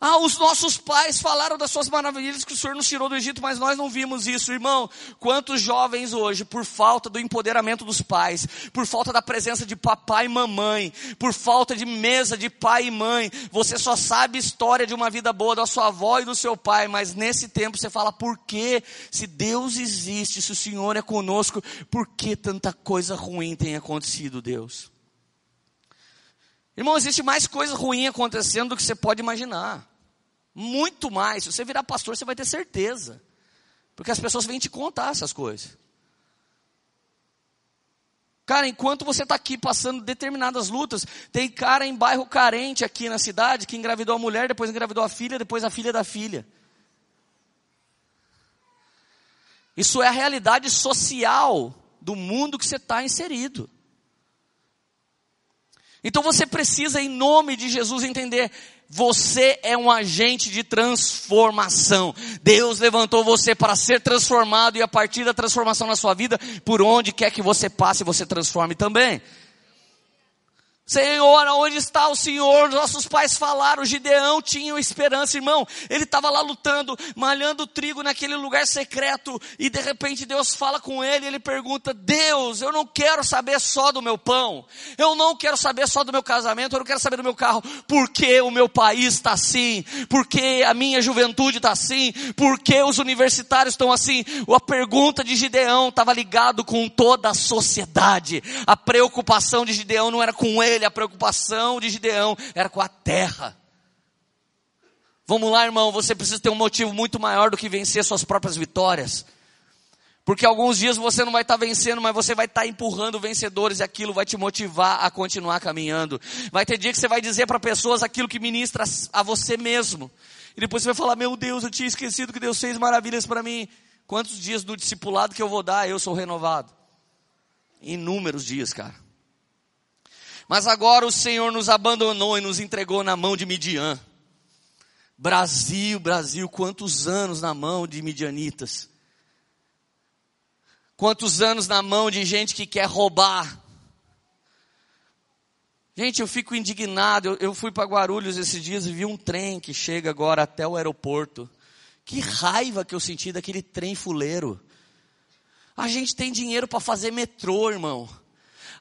Ah, os nossos pais falaram das suas maravilhas que o Senhor nos tirou do Egito, mas nós não vimos isso, irmão. Quantos jovens hoje, por falta do empoderamento dos pais, por falta da presença de papai e mamãe, por falta de mesa de pai e mãe, você só sabe história de uma vida boa da sua avó e do seu pai, mas nesse tempo você fala, por que, se Deus existe, se o Senhor é conosco, por que tanta coisa ruim tem acontecido, Deus? Irmão, existe mais coisa ruim acontecendo do que você pode imaginar. Muito mais. Se você virar pastor, você vai ter certeza. Porque as pessoas vêm te contar essas coisas. Cara, enquanto você está aqui passando determinadas lutas, tem cara em bairro carente aqui na cidade que engravidou a mulher, depois engravidou a filha, depois a filha da filha. Isso é a realidade social do mundo que você está inserido. Então você precisa, em nome de Jesus, entender: você é um agente de transformação. Deus levantou você para ser transformado e a partir da transformação na sua vida, por onde quer que você passe, você transforme também. Senhor, onde está o Senhor? Nossos pais falaram, Gideão tinha esperança, irmão. Ele estava lá lutando, malhando trigo naquele lugar secreto, e de repente Deus fala com ele, e ele pergunta: Deus, eu não quero saber só do meu pão, eu não quero saber só do meu casamento, eu não quero saber do meu carro, porque o meu país está assim, porque a minha juventude está assim, porque os universitários estão assim. A pergunta de Gideão estava ligado com toda a sociedade. A preocupação de Gideão não era com ele a preocupação de Gideão era com a terra. Vamos lá, irmão, você precisa ter um motivo muito maior do que vencer suas próprias vitórias. Porque alguns dias você não vai estar vencendo, mas você vai estar empurrando vencedores e aquilo vai te motivar a continuar caminhando. Vai ter dia que você vai dizer para pessoas aquilo que ministra a você mesmo. E depois você vai falar: Meu Deus, eu tinha esquecido que Deus fez maravilhas para mim. Quantos dias do discipulado que eu vou dar, eu sou renovado? Inúmeros dias, cara. Mas agora o Senhor nos abandonou e nos entregou na mão de Midian. Brasil, Brasil, quantos anos na mão de midianitas. Quantos anos na mão de gente que quer roubar. Gente, eu fico indignado. Eu, eu fui para Guarulhos esses dias e vi um trem que chega agora até o aeroporto. Que raiva que eu senti daquele trem fuleiro. A gente tem dinheiro para fazer metrô, irmão.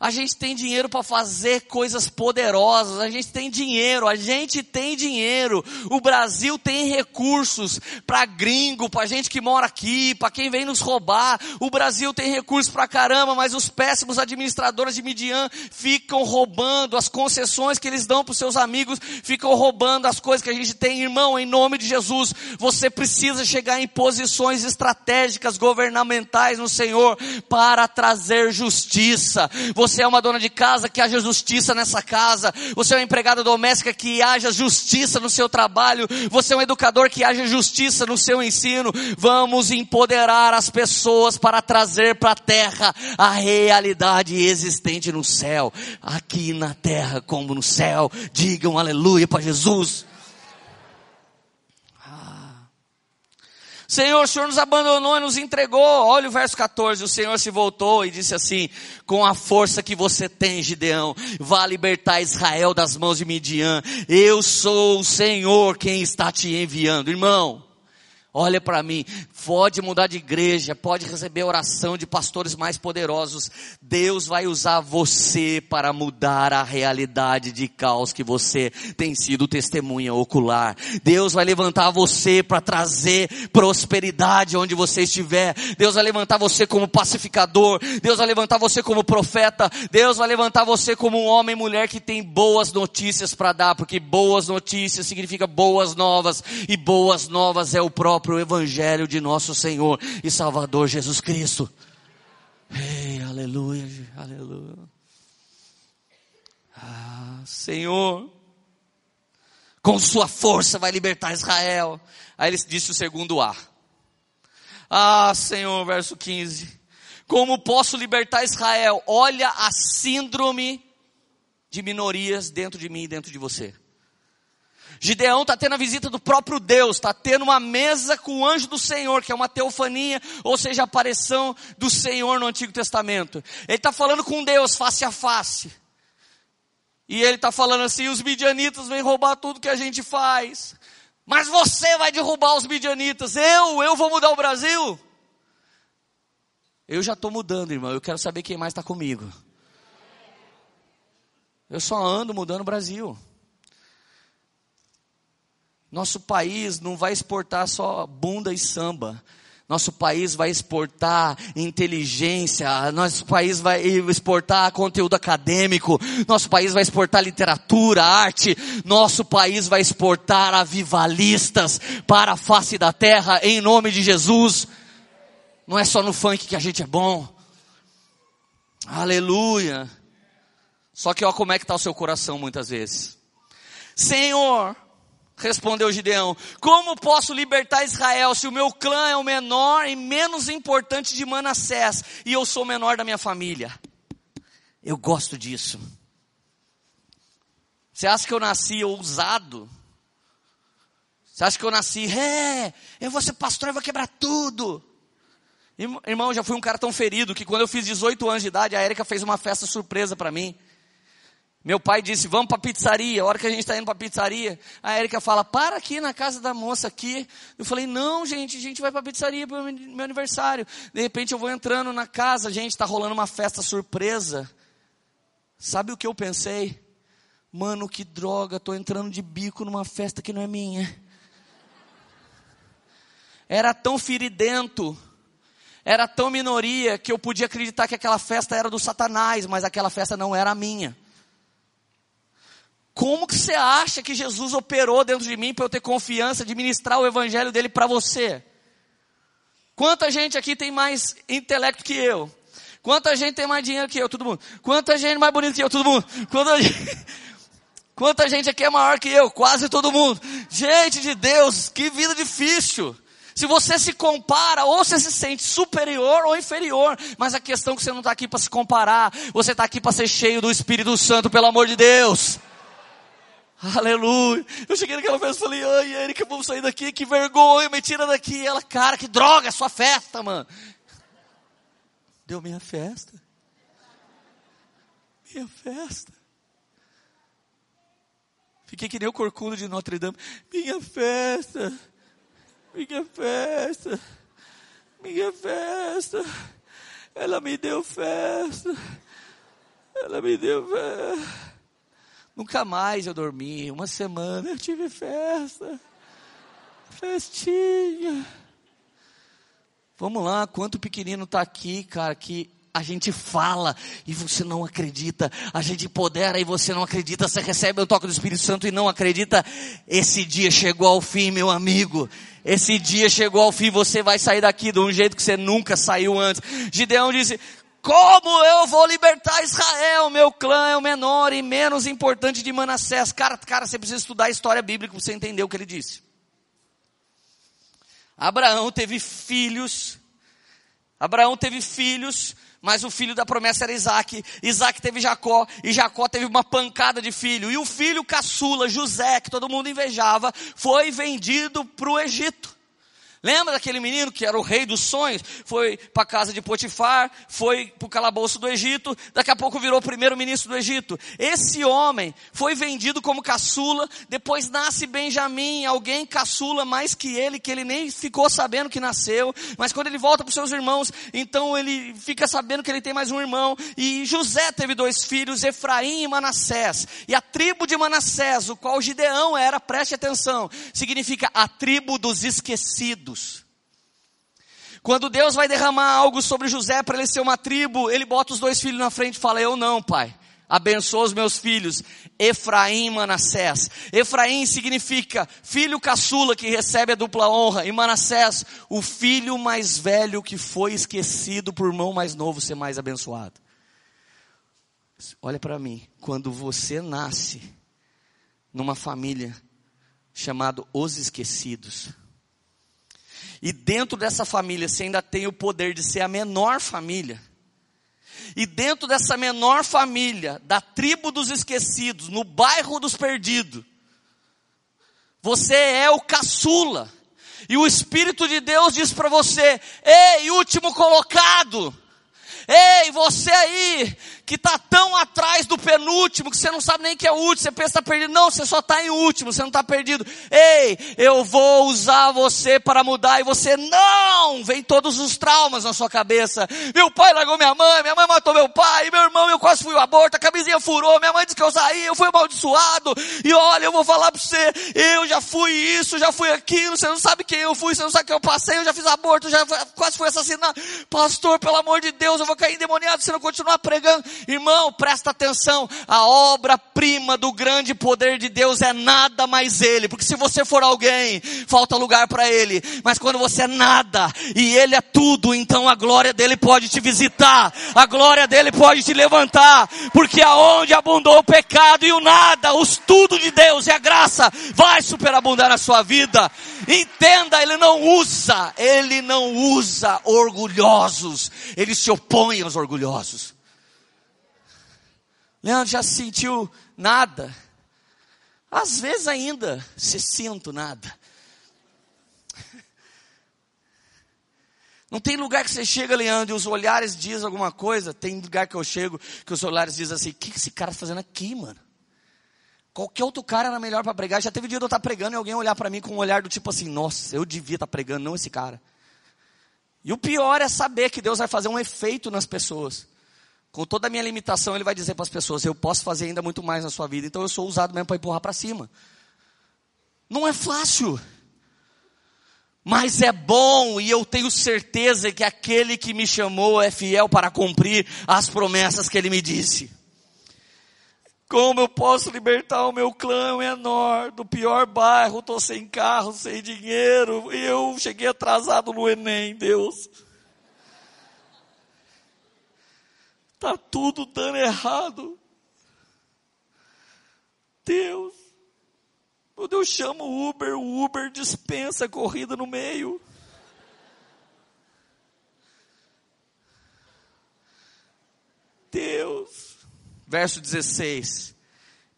A gente tem dinheiro para fazer coisas poderosas. A gente tem dinheiro, a gente tem dinheiro. O Brasil tem recursos para gringo, para gente que mora aqui, para quem vem nos roubar. O Brasil tem recursos para caramba, mas os péssimos administradores de Midian ficam roubando as concessões que eles dão para os seus amigos, ficam roubando as coisas que a gente tem. Irmão, em nome de Jesus, você precisa chegar em posições estratégicas governamentais no Senhor para trazer justiça. Você Você é uma dona de casa, que haja justiça nessa casa. Você é uma empregada doméstica, que haja justiça no seu trabalho. Você é um educador, que haja justiça no seu ensino. Vamos empoderar as pessoas para trazer para a terra a realidade existente no céu. Aqui na terra como no céu. Digam aleluia para Jesus. Senhor, o Senhor nos abandonou e nos entregou. Olha o verso 14. O Senhor se voltou e disse assim: Com a força que você tem, Gideão, vá libertar Israel das mãos de Midian. Eu sou o Senhor quem está te enviando. Irmão, Olha para mim, pode mudar de igreja, pode receber oração de pastores mais poderosos. Deus vai usar você para mudar a realidade de caos que você tem sido testemunha ocular. Deus vai levantar você para trazer prosperidade onde você estiver. Deus vai levantar você como pacificador. Deus vai levantar você como profeta. Deus vai levantar você como um homem e mulher que tem boas notícias para dar, porque boas notícias significa boas novas e boas novas é o próprio próprio Evangelho de nosso Senhor e Salvador Jesus Cristo. Ei, aleluia, aleluia. Ah, Senhor, com sua força vai libertar Israel. Aí ele disse o segundo A. Ah, Senhor, verso 15. Como posso libertar Israel? Olha a síndrome de minorias dentro de mim e dentro de você. Gideão está tendo a visita do próprio Deus, está tendo uma mesa com o anjo do Senhor, que é uma teofania, ou seja, a aparição do Senhor no Antigo Testamento. Ele está falando com Deus face a face. E ele está falando assim: os midianitas vêm roubar tudo que a gente faz. Mas você vai derrubar os midianitas. Eu, eu vou mudar o Brasil. Eu já estou mudando, irmão. Eu quero saber quem mais está comigo. Eu só ando mudando o Brasil. Nosso país não vai exportar só bunda e samba. Nosso país vai exportar inteligência, nosso país vai exportar conteúdo acadêmico, nosso país vai exportar literatura, arte, nosso país vai exportar avivalistas para a face da terra, em nome de Jesus. Não é só no funk que a gente é bom. Aleluia. Só que olha como é que está o seu coração muitas vezes. Senhor, Respondeu Gideão: Como posso libertar Israel se o meu clã é o menor e menos importante de Manassés e eu sou o menor da minha família? Eu gosto disso. Você acha que eu nasci ousado? Você acha que eu nasci, é, eu vou ser pastor, eu vou quebrar tudo. Irmão, já fui um cara tão ferido que quando eu fiz 18 anos de idade, a Érica fez uma festa surpresa para mim. Meu pai disse, vamos para a pizzaria. A hora que a gente está indo para a pizzaria, a Erika fala, para aqui na casa da moça aqui. Eu falei, não, gente, a gente vai para a pizzaria para meu aniversário. De repente eu vou entrando na casa, gente, está rolando uma festa surpresa. Sabe o que eu pensei? Mano, que droga, estou entrando de bico numa festa que não é minha. Era tão feridento, era tão minoria, que eu podia acreditar que aquela festa era do Satanás, mas aquela festa não era minha. Como que você acha que Jesus operou dentro de mim para eu ter confiança de ministrar o evangelho dele para você? Quanta gente aqui tem mais intelecto que eu? Quanta gente tem mais dinheiro que eu? Todo mundo. Quanta gente mais bonita que eu? Todo mundo. Quanta gente, quanta gente aqui é maior que eu? Quase todo mundo. Gente de Deus, que vida difícil. Se você se compara, ou você se sente superior ou inferior, mas a questão é que você não está aqui para se comparar, você está aqui para ser cheio do Espírito Santo, pelo amor de Deus. Aleluia. Eu cheguei naquela festa e falei, ai, Erika, vamos sair daqui, que vergonha, me tira daqui. Ela, cara, que droga, é sua festa, mano. Deu minha festa. Minha festa. Fiquei que nem o corcunda de Notre Dame. Minha festa. Minha festa. Minha festa. Ela me deu festa. Ela me deu festa. Nunca mais eu dormi. Uma semana eu tive festa. Festinha. Vamos lá, quanto pequenino está aqui, cara, que a gente fala e você não acredita, a gente empodera e você não acredita, você recebe o toque do Espírito Santo e não acredita. Esse dia chegou ao fim, meu amigo. Esse dia chegou ao fim, você vai sair daqui de um jeito que você nunca saiu antes. Gideão disse: como vou libertar Israel? meu clã é o menor e menos importante de Manassés. Cara, cara, você precisa estudar a história bíblica para você entender o que ele disse. Abraão teve filhos. Abraão teve filhos, mas o filho da promessa era Isaac. Isaac teve Jacó, e Jacó teve uma pancada de filho. E o filho caçula, José, que todo mundo invejava, foi vendido para o Egito. Lembra daquele menino que era o rei dos sonhos? Foi para a casa de Potifar, foi para o calabouço do Egito, daqui a pouco virou primeiro-ministro do Egito. Esse homem foi vendido como caçula, depois nasce Benjamim, alguém caçula mais que ele, que ele nem ficou sabendo que nasceu, mas quando ele volta para os seus irmãos, então ele fica sabendo que ele tem mais um irmão. E José teve dois filhos, Efraim e Manassés. E a tribo de Manassés, o qual Gideão era, preste atenção, significa a tribo dos esquecidos. Quando Deus vai derramar algo sobre José para ele ser uma tribo, ele bota os dois filhos na frente e fala: Eu não, pai. Abençoa os meus filhos, Efraim e Manassés. Efraim significa filho caçula que recebe a dupla honra, e Manassés, o filho mais velho que foi esquecido por irmão mais novo ser mais abençoado. Olha para mim, quando você nasce numa família chamada Os Esquecidos, e dentro dessa família você ainda tem o poder de ser a menor família. E dentro dessa menor família, da tribo dos esquecidos, no bairro dos perdidos, você é o caçula. E o Espírito de Deus diz para você: Ei, último colocado, Ei, você aí que está tão atrás do penúltimo que você não sabe nem que é o último, você pensa que está perdido. Não, você só está em último, você não está perdido. Ei, eu vou usar você para mudar e você não! Vem todos os traumas na sua cabeça. Meu pai largou minha mãe, minha mãe matou meu pai, meu irmão, eu quase fui o aborto, a camisinha furou, minha mãe disse que eu saí, eu fui amaldiçoado. E olha, eu vou falar para você, eu já fui isso, já fui aquilo, você não sabe quem eu fui, você não sabe quem eu passei, eu já fiz aborto, já quase fui assassinado. Pastor, pelo amor de Deus, eu vou cair endemoniado se não continuar pregando. Irmão, presta atenção. A obra-prima do grande poder de Deus é nada mais Ele. Porque se você for alguém, falta lugar para Ele. Mas quando você é nada e Ele é tudo, então a glória dele pode te visitar. A glória dele pode te levantar. Porque aonde abundou o pecado e o nada, os tudo de Deus e a graça vai superabundar na sua vida. Entenda, Ele não usa, Ele não usa orgulhosos. Ele se opõe aos orgulhosos. Leandro já sentiu nada? Às vezes ainda se sinto nada. Não tem lugar que você chega, Leandro, e os olhares dizem alguma coisa. Tem lugar que eu chego que os olhares dizem assim: o que esse cara está fazendo aqui, mano? Qualquer outro cara era melhor para pregar. Já teve dia de eu estar tá pregando e alguém olhar para mim com um olhar do tipo assim: nossa, eu devia estar tá pregando, não esse cara. E o pior é saber que Deus vai fazer um efeito nas pessoas. Com toda a minha limitação, Ele vai dizer para as pessoas: eu posso fazer ainda muito mais na sua vida. Então eu sou usado mesmo para empurrar para cima. Não é fácil. Mas é bom e eu tenho certeza que aquele que me chamou é fiel para cumprir as promessas que ele me disse. Como eu posso libertar o meu clã menor do pior bairro? Estou sem carro, sem dinheiro. E eu cheguei atrasado no Enem, Deus. Tá tudo dando errado. Deus. Quando eu chamo o Uber, o Uber dispensa a corrida no meio. Deus. Verso 16.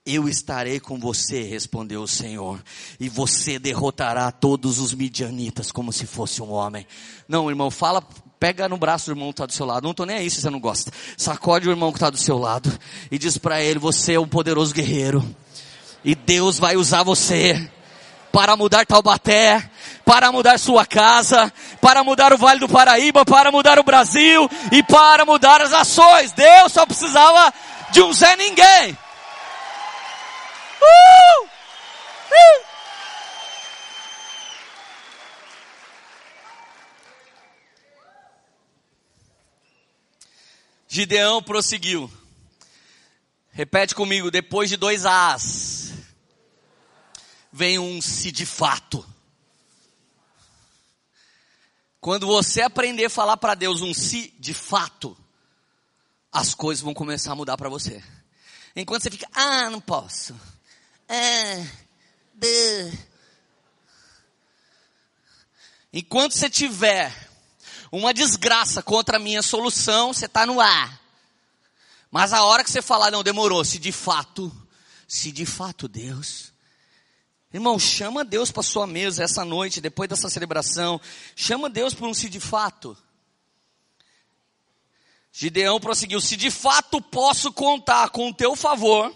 Eu estarei com você, respondeu o Senhor, e você derrotará todos os midianitas como se fosse um homem. Não, irmão, fala, pega no braço do irmão que está do seu lado. Não estou nem aí se você não gosta. Sacode o irmão que está do seu lado e diz para ele: Você é um poderoso guerreiro. E Deus vai usar você para mudar Taubaté, para mudar sua casa, para mudar o Vale do Paraíba, para mudar o Brasil e para mudar as ações. Deus só precisava de um Zé Ninguém. Uh! Uh! Gideão prosseguiu. Repete comigo, depois de dois As vem um se de fato. Quando você aprender a falar para Deus um se de fato, as coisas vão começar a mudar para você. Enquanto você fica, ah, não posso. Ah, duh. Enquanto você tiver uma desgraça contra a minha solução, você está no ar. Mas a hora que você falar, não, demorou, se de fato, se de fato Deus. Irmão, chama Deus para sua mesa essa noite, depois dessa celebração. Chama Deus para um se de fato. Gideão prosseguiu: Se de fato posso contar com o teu favor,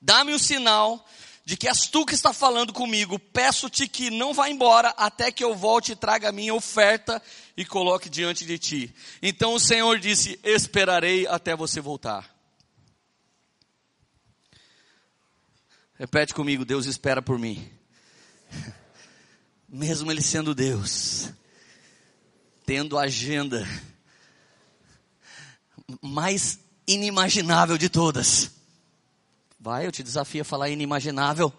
dá-me o sinal de que és tu que está falando comigo. Peço-te que não vá embora até que eu volte e traga a minha oferta e coloque diante de ti. Então o Senhor disse: Esperarei até você voltar. Repete comigo: Deus espera por mim. Mesmo Ele sendo Deus, tendo agenda mais inimaginável de todas. Vai, eu te desafio a falar inimaginável.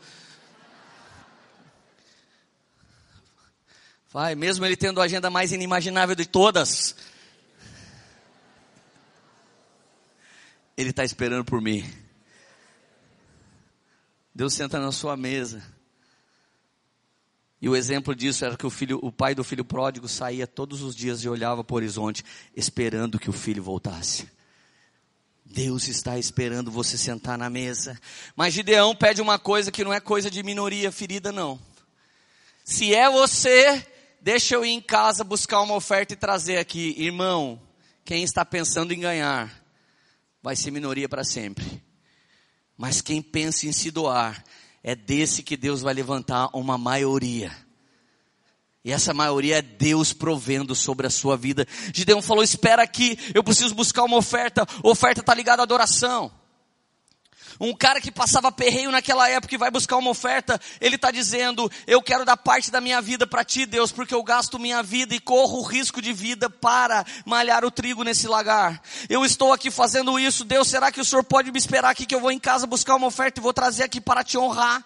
Vai, mesmo ele tendo a agenda mais inimaginável de todas. Ele está esperando por mim. Deus senta na sua mesa. E o exemplo disso era que o filho, o pai do filho pródigo saía todos os dias e olhava para o horizonte, esperando que o filho voltasse. Deus está esperando você sentar na mesa. Mas Gideão pede uma coisa que não é coisa de minoria ferida, não. Se é você, deixa eu ir em casa buscar uma oferta e trazer aqui. Irmão, quem está pensando em ganhar, vai ser minoria para sempre. Mas quem pensa em se doar, é desse que Deus vai levantar uma maioria. E essa maioria é Deus provendo sobre a sua vida. Gideão falou: Espera aqui, eu preciso buscar uma oferta. Oferta está ligada à adoração. Um cara que passava perreio naquela época e vai buscar uma oferta, ele está dizendo: Eu quero dar parte da minha vida para ti, Deus, porque eu gasto minha vida e corro o risco de vida para malhar o trigo nesse lagar. Eu estou aqui fazendo isso, Deus, será que o Senhor pode me esperar aqui que eu vou em casa buscar uma oferta e vou trazer aqui para te honrar?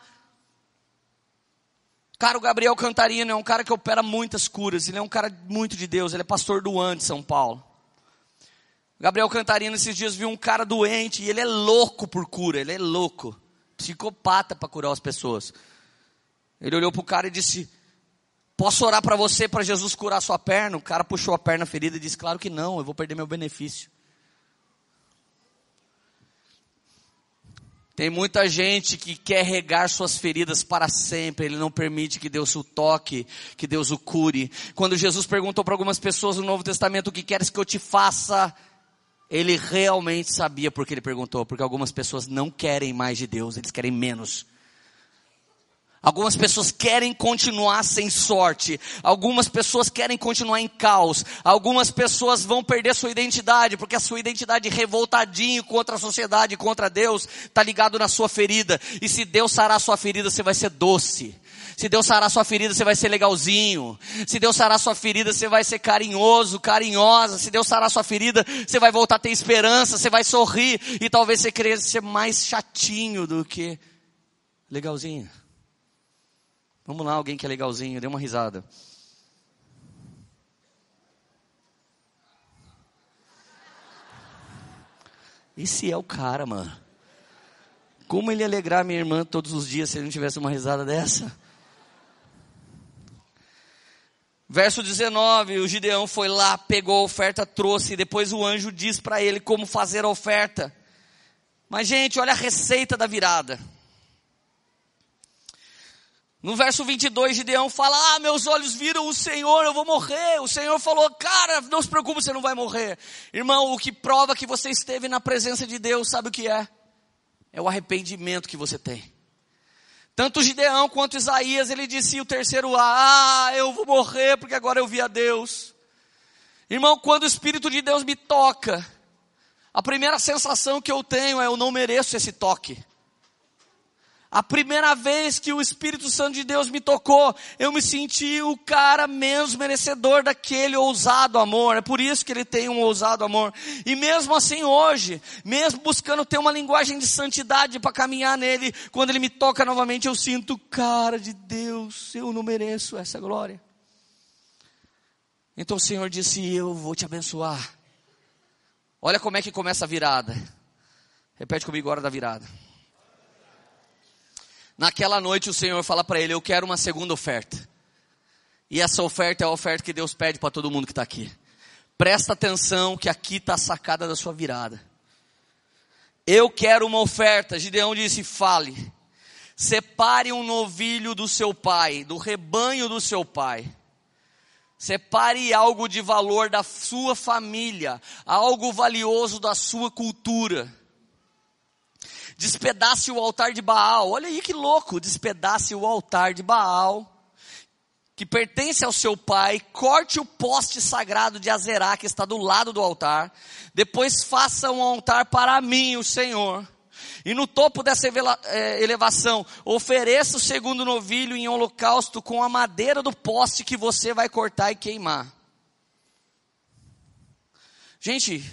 Cara, o Gabriel Cantarino é um cara que opera muitas curas, ele é um cara muito de Deus, ele é pastor do An de São Paulo. Gabriel Cantarino esses dias viu um cara doente e ele é louco por cura, ele é louco, psicopata para curar as pessoas. Ele olhou para o cara e disse: Posso orar para você para Jesus curar sua perna? O cara puxou a perna ferida e disse: Claro que não, eu vou perder meu benefício. Tem muita gente que quer regar suas feridas para sempre, ele não permite que Deus o toque, que Deus o cure. Quando Jesus perguntou para algumas pessoas no Novo Testamento: O que queres que eu te faça? Ele realmente sabia porque ele perguntou, porque algumas pessoas não querem mais de Deus, eles querem menos. Algumas pessoas querem continuar sem sorte. Algumas pessoas querem continuar em caos. Algumas pessoas vão perder sua identidade, porque a sua identidade revoltadinho contra a sociedade, contra Deus, está ligado na sua ferida. E se Deus sarar a sua ferida, você vai ser doce. Se Deus sarar sua ferida, você vai ser legalzinho. Se Deus sarar sua ferida, você vai ser carinhoso, carinhosa. Se Deus sarar sua ferida, você vai voltar a ter esperança, você vai sorrir e talvez você queira ser mais chatinho do que legalzinho. Vamos lá, alguém que é legalzinho, dê uma risada. Esse é o cara, mano. Como ele alegrar minha irmã todos os dias se ele não tivesse uma risada dessa? Verso 19, o Gideão foi lá, pegou a oferta, trouxe, e depois o anjo diz para ele como fazer a oferta. Mas, gente, olha a receita da virada. No verso 22, Gideão fala: Ah, meus olhos viram o Senhor, eu vou morrer. O Senhor falou: Cara, não se preocupe, você não vai morrer. Irmão, o que prova que você esteve na presença de Deus, sabe o que é? É o arrependimento que você tem. Tanto Gideão quanto Isaías, ele disse o terceiro ah, eu vou morrer porque agora eu vi a Deus. Irmão, quando o Espírito de Deus me toca, a primeira sensação que eu tenho é eu não mereço esse toque. A primeira vez que o Espírito Santo de Deus me tocou, eu me senti o cara menos merecedor daquele ousado amor. É por isso que ele tem um ousado amor. E mesmo assim hoje, mesmo buscando ter uma linguagem de santidade para caminhar nele, quando ele me toca novamente, eu sinto, cara de Deus, eu não mereço essa glória. Então o Senhor disse: Eu vou te abençoar. Olha como é que começa a virada. Repete comigo hora da virada. Naquela noite o Senhor fala para ele: Eu quero uma segunda oferta. E essa oferta é a oferta que Deus pede para todo mundo que está aqui. Presta atenção que aqui está a sacada da sua virada. Eu quero uma oferta. Gideão disse: Fale. Separe um novilho do seu pai, do rebanho do seu pai. Separe algo de valor da sua família, algo valioso da sua cultura despedace o altar de Baal. Olha aí que louco, despedace o altar de Baal, que pertence ao seu pai, corte o poste sagrado de Azerá, que está do lado do altar, depois faça um altar para mim, o Senhor. E no topo dessa é, elevação, ofereça o segundo novilho em holocausto com a madeira do poste que você vai cortar e queimar. Gente,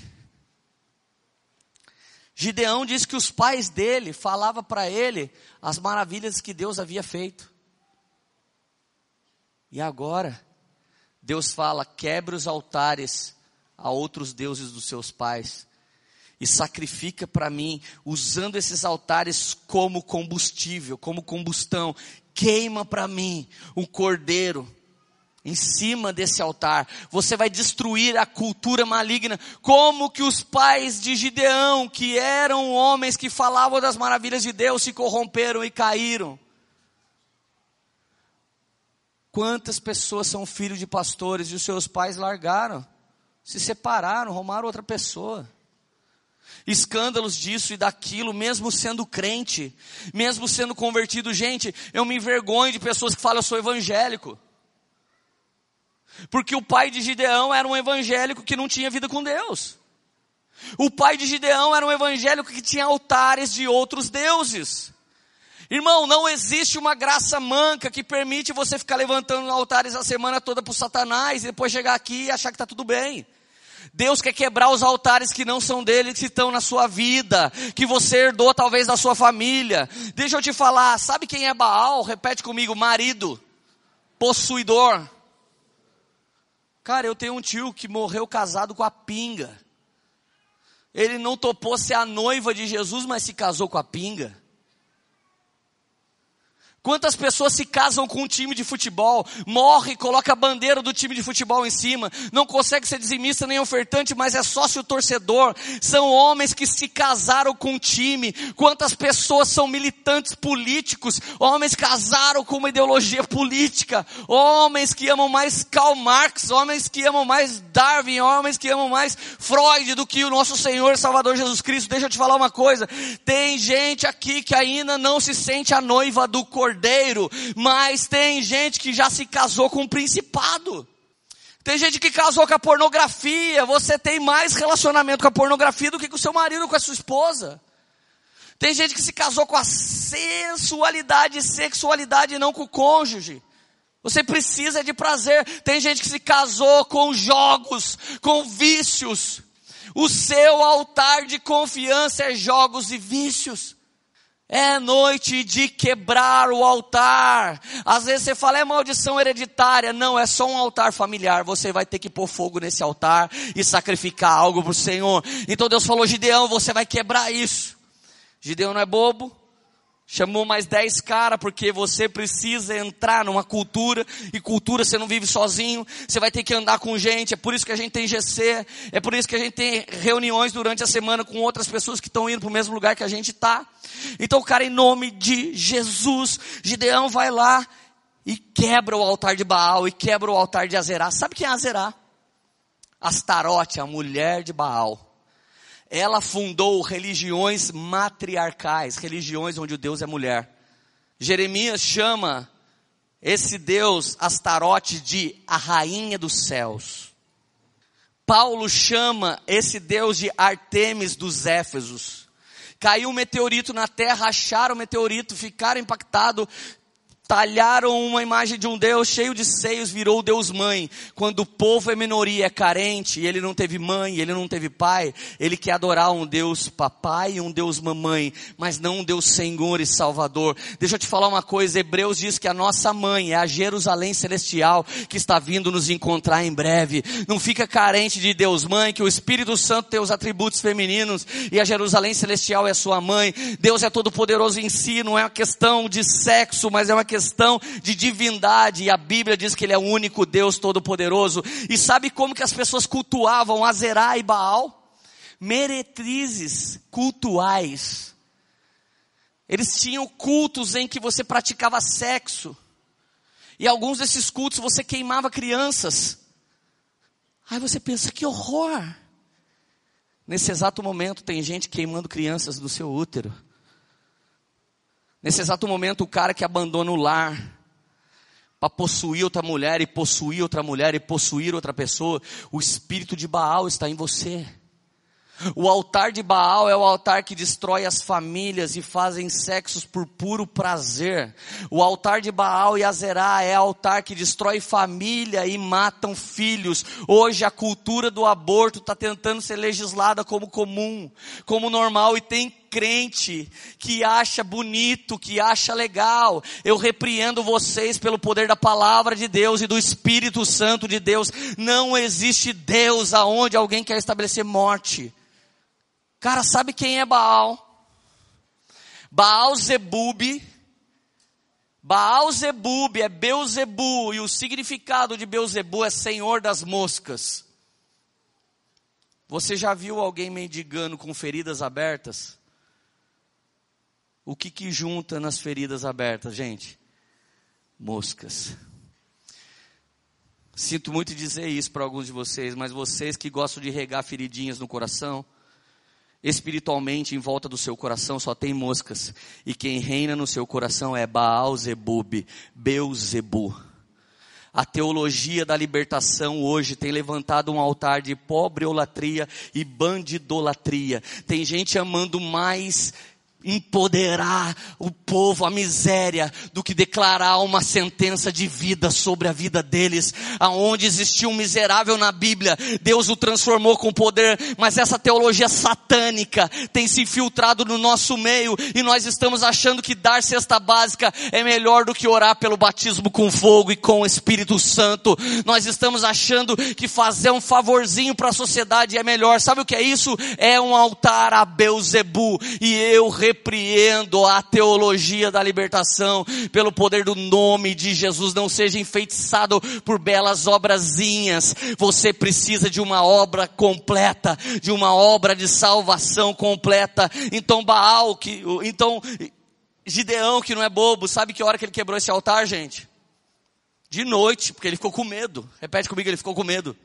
Gideão disse que os pais dele falavam para ele as maravilhas que Deus havia feito. E agora, Deus fala: quebre os altares a outros deuses dos seus pais e sacrifica para mim, usando esses altares como combustível, como combustão. Queima para mim um cordeiro em cima desse altar. Você vai destruir a cultura maligna, como que os pais de Gideão, que eram homens que falavam das maravilhas de Deus, se corromperam e caíram. Quantas pessoas são filhos de pastores e os seus pais largaram, se separaram, arrumaram outra pessoa? Escândalos disso e daquilo, mesmo sendo crente, mesmo sendo convertido. Gente, eu me envergonho de pessoas que falam eu sou evangélico. Porque o pai de Gideão era um evangélico que não tinha vida com Deus. O pai de Gideão era um evangélico que tinha altares de outros deuses. Irmão, não existe uma graça manca que permite você ficar levantando altares a semana toda para Satanás e depois chegar aqui e achar que está tudo bem. Deus quer quebrar os altares que não são dele, que estão na sua vida, que você herdou talvez da sua família. Deixa eu te falar, sabe quem é Baal? Repete comigo, marido, possuidor. Cara, eu tenho um tio que morreu casado com a pinga. Ele não topou ser a noiva de Jesus, mas se casou com a pinga. Quantas pessoas se casam com um time de futebol, morre, coloca a bandeira do time de futebol em cima, não consegue ser dizimista nem ofertante, mas é sócio torcedor. São homens que se casaram com um time. Quantas pessoas são militantes políticos, homens casaram com uma ideologia política, homens que amam mais Karl Marx, homens que amam mais Darwin, homens que amam mais Freud do que o nosso Senhor Salvador Jesus Cristo. Deixa eu te falar uma coisa, tem gente aqui que ainda não se sente a noiva do cordeiro cordeiro, mas tem gente que já se casou com um principado. Tem gente que casou com a pornografia. Você tem mais relacionamento com a pornografia do que com o seu marido, com a sua esposa. Tem gente que se casou com a sensualidade e sexualidade e não com o cônjuge. Você precisa de prazer. Tem gente que se casou com jogos, com vícios. O seu altar de confiança é jogos e vícios. É noite de quebrar o altar. Às vezes você fala, é maldição hereditária. Não, é só um altar familiar. Você vai ter que pôr fogo nesse altar e sacrificar algo para o Senhor. Então Deus falou, Gideão, você vai quebrar isso. Gideão não é bobo, Chamou mais dez caras porque você precisa entrar numa cultura e cultura você não vive sozinho, você vai ter que andar com gente. É por isso que a gente tem GC, é por isso que a gente tem reuniões durante a semana com outras pessoas que estão indo para o mesmo lugar que a gente está. Então, cara, em nome de Jesus, Gideão vai lá e quebra o altar de Baal e quebra o altar de Azerá. Sabe quem é Azerá? Astarote, a mulher de Baal ela fundou religiões matriarcais, religiões onde o Deus é mulher. Jeremias chama esse Deus Astarote de a rainha dos céus. Paulo chama esse Deus de Artemis dos Éfesos. Caiu um meteorito na terra, acharam o meteorito, ficaram impactados, talharam uma imagem de um Deus cheio de seios, virou Deus mãe. Quando o povo é minoria, é carente, e ele não teve mãe, ele não teve pai, ele quer adorar um Deus papai e um Deus mamãe, mas não um Deus Senhor e Salvador. Deixa eu te falar uma coisa, Hebreus diz que a nossa mãe é a Jerusalém celestial que está vindo nos encontrar em breve. Não fica carente de Deus mãe, que o Espírito Santo tem os atributos femininos e a Jerusalém celestial é sua mãe. Deus é todo poderoso em si, não é uma questão de sexo, mas é uma questão questão de divindade, e a Bíblia diz que Ele é o único Deus Todo-Poderoso. E sabe como que as pessoas cultuavam Azerá e Baal? Meretrizes cultuais. Eles tinham cultos em que você praticava sexo. E alguns desses cultos você queimava crianças. Aí você pensa, que horror! Nesse exato momento tem gente queimando crianças do seu útero. Nesse exato momento, o cara que abandona o lar para possuir outra mulher e possuir outra mulher e possuir outra pessoa, o espírito de Baal está em você. O altar de Baal é o altar que destrói as famílias e fazem sexos por puro prazer. O altar de Baal e Azerá é altar que destrói família e matam filhos. Hoje a cultura do aborto está tentando ser legislada como comum, como normal e tem crente que acha bonito, que acha legal. Eu repreendo vocês pelo poder da palavra de Deus e do Espírito Santo de Deus. Não existe Deus aonde alguém quer estabelecer morte. Cara, sabe quem é Baal? Baal Zebub. Baal Zebub é Beuzebu e o significado de Beuzebu é Senhor das moscas. Você já viu alguém mendigando com feridas abertas? O que que junta nas feridas abertas, gente? Moscas. Sinto muito dizer isso para alguns de vocês, mas vocês que gostam de regar feridinhas no coração, espiritualmente em volta do seu coração só tem moscas. E quem reina no seu coração é Baal Zebub, Beuzebu. A teologia da libertação hoje tem levantado um altar de pobre olatria e bandidolatria. Tem gente amando mais empoderar o povo à miséria do que declarar uma sentença de vida sobre a vida deles. Aonde existia um miserável na Bíblia, Deus o transformou com poder, mas essa teologia satânica tem se infiltrado no nosso meio e nós estamos achando que dar cesta básica é melhor do que orar pelo batismo com fogo e com o Espírito Santo. Nós estamos achando que fazer um favorzinho para a sociedade é melhor. Sabe o que é isso? É um altar a Beuzebu e eu repreendo a teologia da libertação pelo poder do nome de Jesus. Não seja enfeitiçado por belas obrazinhas. Você precisa de uma obra completa, de uma obra de salvação completa. Então Baal, que, então Gideão, que não é bobo, sabe que hora que ele quebrou esse altar, gente? De noite, porque ele ficou com medo. Repete comigo, ele ficou com medo.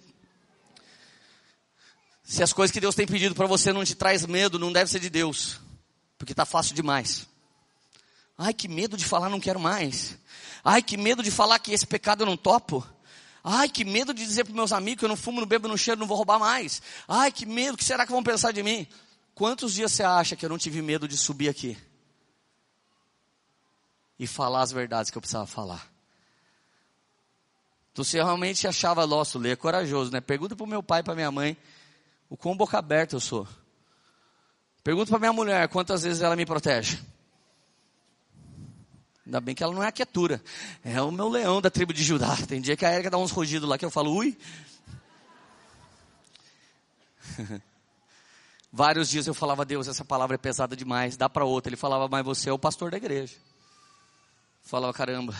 Se as coisas que Deus tem pedido para você não te traz medo, não deve ser de Deus porque está fácil demais. Ai, que medo de falar, não quero mais. Ai, que medo de falar que esse pecado eu não topo. Ai, que medo de dizer para meus amigos que eu não fumo, não bebo, não cheiro, não vou roubar mais. Ai, que medo, o que será que vão pensar de mim? Quantos dias você acha que eu não tive medo de subir aqui? E falar as verdades que eu precisava falar. Então, você realmente achava, nosso ler é corajoso, né? Pergunta para o meu pai e para minha mãe o quão boca aberta eu sou. Pergunto para minha mulher quantas vezes ela me protege. Ainda bem que ela não é a quietura. É o meu leão da tribo de Judá. Tem dia que a Erika dá uns rugidos lá que eu falo, ui. Vários dias eu falava, Deus, essa palavra é pesada demais, dá para outra. Ele falava, mas você é o pastor da igreja. Eu falava, caramba.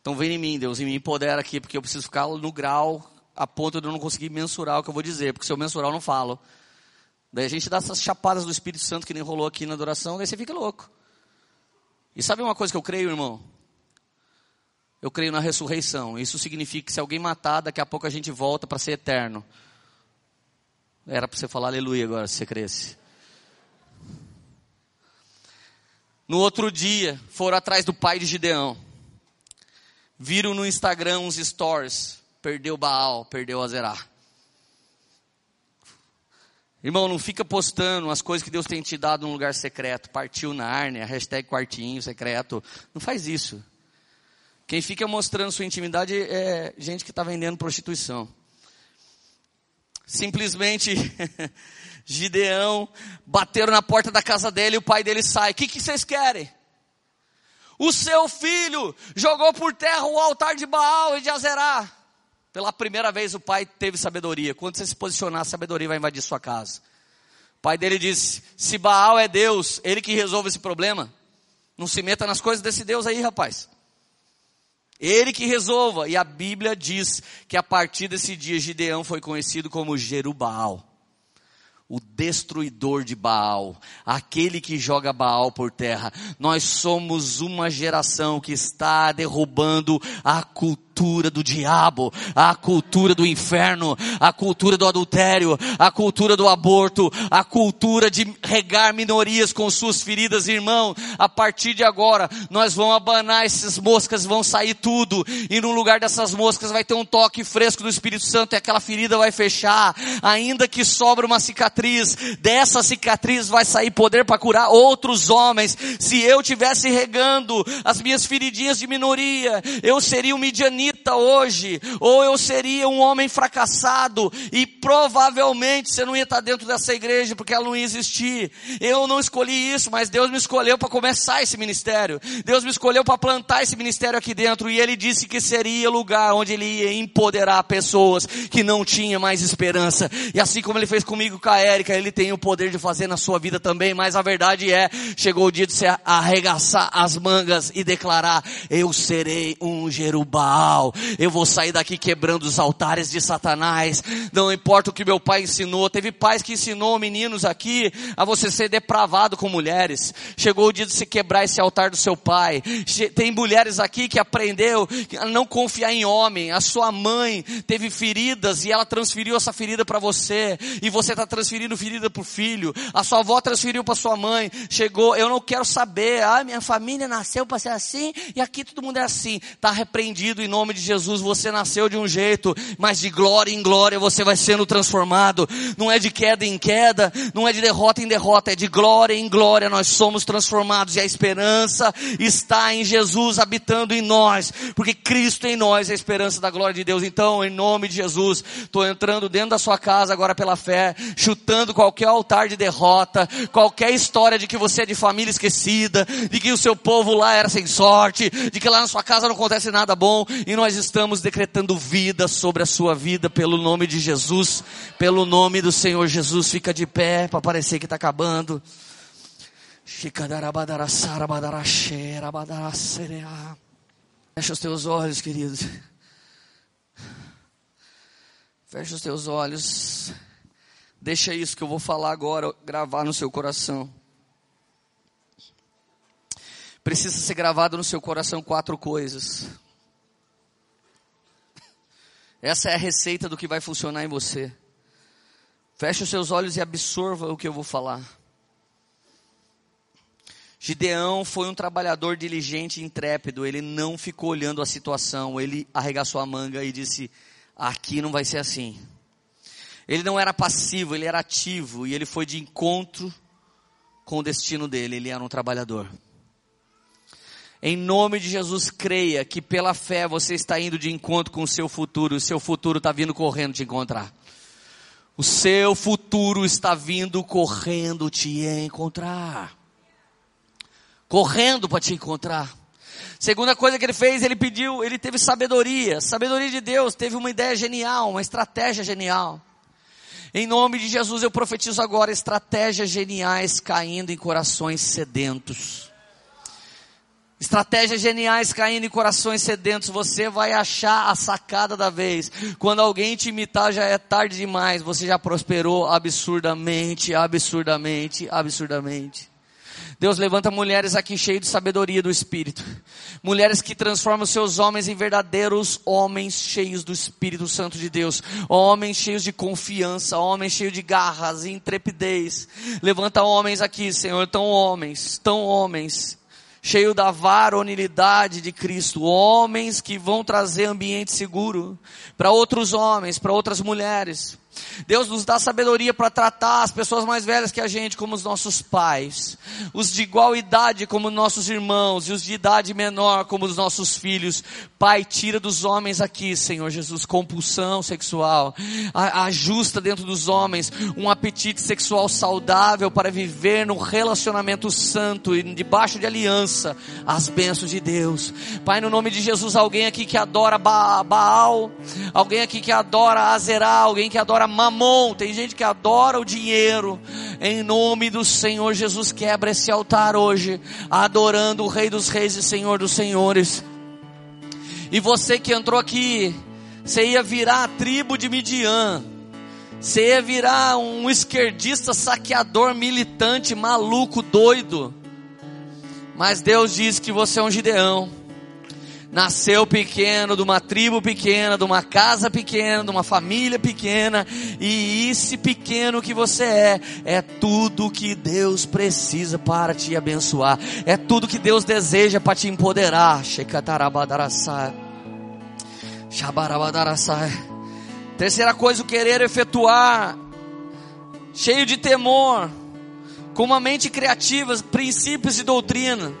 Então vem em mim, Deus, e me empodera aqui, porque eu preciso ficar no grau a ponto de eu não conseguir mensurar o que eu vou dizer, porque se eu mensurar eu não falo. Daí a gente dá essas chapadas do Espírito Santo que nem rolou aqui na adoração, daí você fica louco. E sabe uma coisa que eu creio, irmão? Eu creio na ressurreição. Isso significa que se alguém matar, daqui a pouco a gente volta para ser eterno. Era para você falar aleluia agora, se você cresce. No outro dia, foram atrás do pai de Gideão. Viram no Instagram uns stories. Perdeu Baal, perdeu Azerá. Irmão, não fica postando as coisas que Deus tem te dado num lugar secreto. Partiu na Árnia, hashtag quartinho secreto. Não faz isso. Quem fica mostrando sua intimidade é gente que está vendendo prostituição. Simplesmente, Gideão bateram na porta da casa dele e o pai dele sai. O que, que vocês querem? O seu filho jogou por terra o altar de Baal e de Azerá. Pela primeira vez o pai teve sabedoria. Quando você se posicionar, a sabedoria vai invadir sua casa. O pai dele disse: Se Baal é Deus, ele que resolve esse problema. Não se meta nas coisas desse Deus aí, rapaz. Ele que resolva. E a Bíblia diz que a partir desse dia Gideão foi conhecido como Jerubal o destruidor de Baal, aquele que joga Baal por terra. Nós somos uma geração que está derrubando a cultura cultura do diabo, a cultura do inferno, a cultura do adultério, a cultura do aborto, a cultura de regar minorias com suas feridas, irmão. A partir de agora, nós vamos abanar essas moscas, vão sair tudo, e no lugar dessas moscas vai ter um toque fresco do Espírito Santo e aquela ferida vai fechar, ainda que sobra uma cicatriz, dessa cicatriz vai sair poder para curar outros homens. Se eu tivesse regando as minhas feridinhas de minoria, eu seria um hoje, ou eu seria um homem fracassado e provavelmente você não ia estar dentro dessa igreja porque ela não ia existir. Eu não escolhi isso, mas Deus me escolheu para começar esse ministério. Deus me escolheu para plantar esse ministério aqui dentro e ele disse que seria lugar onde ele ia empoderar pessoas que não tinham mais esperança. E assim como ele fez comigo com a Érica, ele tem o poder de fazer na sua vida também, mas a verdade é, chegou o dia de você arregaçar as mangas e declarar: eu serei um Jerubal eu vou sair daqui quebrando os altares de Satanás. Não importa o que meu pai ensinou. Teve pais que ensinou meninos aqui a você ser depravado com mulheres. Chegou o dia de se quebrar esse altar do seu pai. Tem mulheres aqui que aprendeu a não confiar em homem. A sua mãe teve feridas e ela transferiu essa ferida para você. E você está transferindo ferida para o filho. A sua avó transferiu para sua mãe. Chegou, eu não quero saber. Ah, minha família nasceu para ser assim e aqui todo mundo é assim. Está repreendido em nome nome de Jesus, você nasceu de um jeito, mas de glória em glória você vai sendo transformado. Não é de queda em queda, não é de derrota em derrota, é de glória em glória nós somos transformados e a esperança está em Jesus habitando em nós, porque Cristo em nós é a esperança da glória de Deus. Então, em nome de Jesus, estou entrando dentro da sua casa agora pela fé, chutando qualquer altar de derrota, qualquer história de que você é de família esquecida, de que o seu povo lá era sem sorte, de que lá na sua casa não acontece nada bom, e nós estamos decretando vida sobre a sua vida pelo nome de Jesus, pelo nome do Senhor Jesus. Fica de pé para parecer que está acabando. Fecha os teus olhos, queridos. Fecha os teus olhos. Deixa isso que eu vou falar agora gravar no seu coração. Precisa ser gravado no seu coração quatro coisas. Essa é a receita do que vai funcionar em você. Feche os seus olhos e absorva o que eu vou falar. Gideão foi um trabalhador diligente e intrépido. Ele não ficou olhando a situação. Ele arregaçou a manga e disse: Aqui não vai ser assim. Ele não era passivo, ele era ativo. E ele foi de encontro com o destino dele. Ele era um trabalhador. Em nome de Jesus, creia que pela fé você está indo de encontro com o seu futuro. O seu futuro está vindo correndo te encontrar. O seu futuro está vindo correndo te encontrar. Correndo para te encontrar. Segunda coisa que ele fez, ele pediu, ele teve sabedoria. Sabedoria de Deus, teve uma ideia genial, uma estratégia genial. Em nome de Jesus, eu profetizo agora estratégias geniais caindo em corações sedentos. Estratégias geniais caindo em corações sedentos, você vai achar a sacada da vez. Quando alguém te imitar já é tarde demais, você já prosperou absurdamente, absurdamente, absurdamente. Deus levanta mulheres aqui cheias de sabedoria do Espírito. Mulheres que transformam seus homens em verdadeiros homens cheios do Espírito Santo de Deus. Homens cheios de confiança, homens cheios de garras e intrepidez. Levanta homens aqui, Senhor, tão homens, tão homens cheio da varonilidade de Cristo, homens que vão trazer ambiente seguro para outros homens, para outras mulheres. Deus nos dá sabedoria para tratar as pessoas mais velhas que a gente como os nossos pais, os de igual idade como nossos irmãos e os de idade menor como os nossos filhos. Pai, tira dos homens aqui, Senhor Jesus, compulsão sexual. Ajusta dentro dos homens um apetite sexual saudável para viver no relacionamento santo e debaixo de aliança as bênçãos de Deus. Pai, no nome de Jesus, alguém aqui que adora Baal, alguém aqui que adora Azerá, alguém que adora mamon, tem gente que adora o dinheiro. Em nome do Senhor Jesus, quebra esse altar hoje, adorando o Rei dos Reis e Senhor dos Senhores. E você que entrou aqui, você ia virar a tribo de Midian. Você ia virar um esquerdista, saqueador, militante, maluco, doido. Mas Deus diz que você é um Gideão nasceu pequeno, de uma tribo pequena, de uma casa pequena, de uma família pequena, e esse pequeno que você é, é tudo que Deus precisa para te abençoar, é tudo que Deus deseja para te empoderar. Terceira coisa, o querer efetuar, cheio de temor, com uma mente criativa, princípios e doutrina.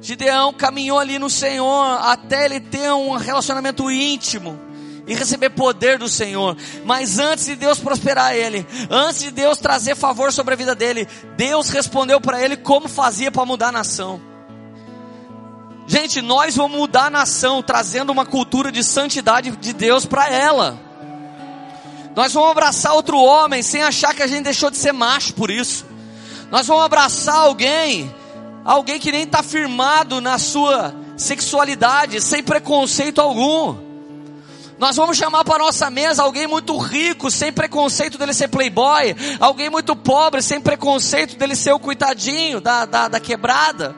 Gideão caminhou ali no Senhor até ele ter um relacionamento íntimo e receber poder do Senhor. Mas antes de Deus prosperar ele, antes de Deus trazer favor sobre a vida dele, Deus respondeu para ele como fazia para mudar a nação. Gente, nós vamos mudar a nação trazendo uma cultura de santidade de Deus para ela. Nós vamos abraçar outro homem sem achar que a gente deixou de ser macho por isso. Nós vamos abraçar alguém Alguém que nem está firmado na sua sexualidade, sem preconceito algum. Nós vamos chamar para nossa mesa alguém muito rico, sem preconceito dele ser playboy, alguém muito pobre, sem preconceito dele ser o coitadinho da, da, da quebrada.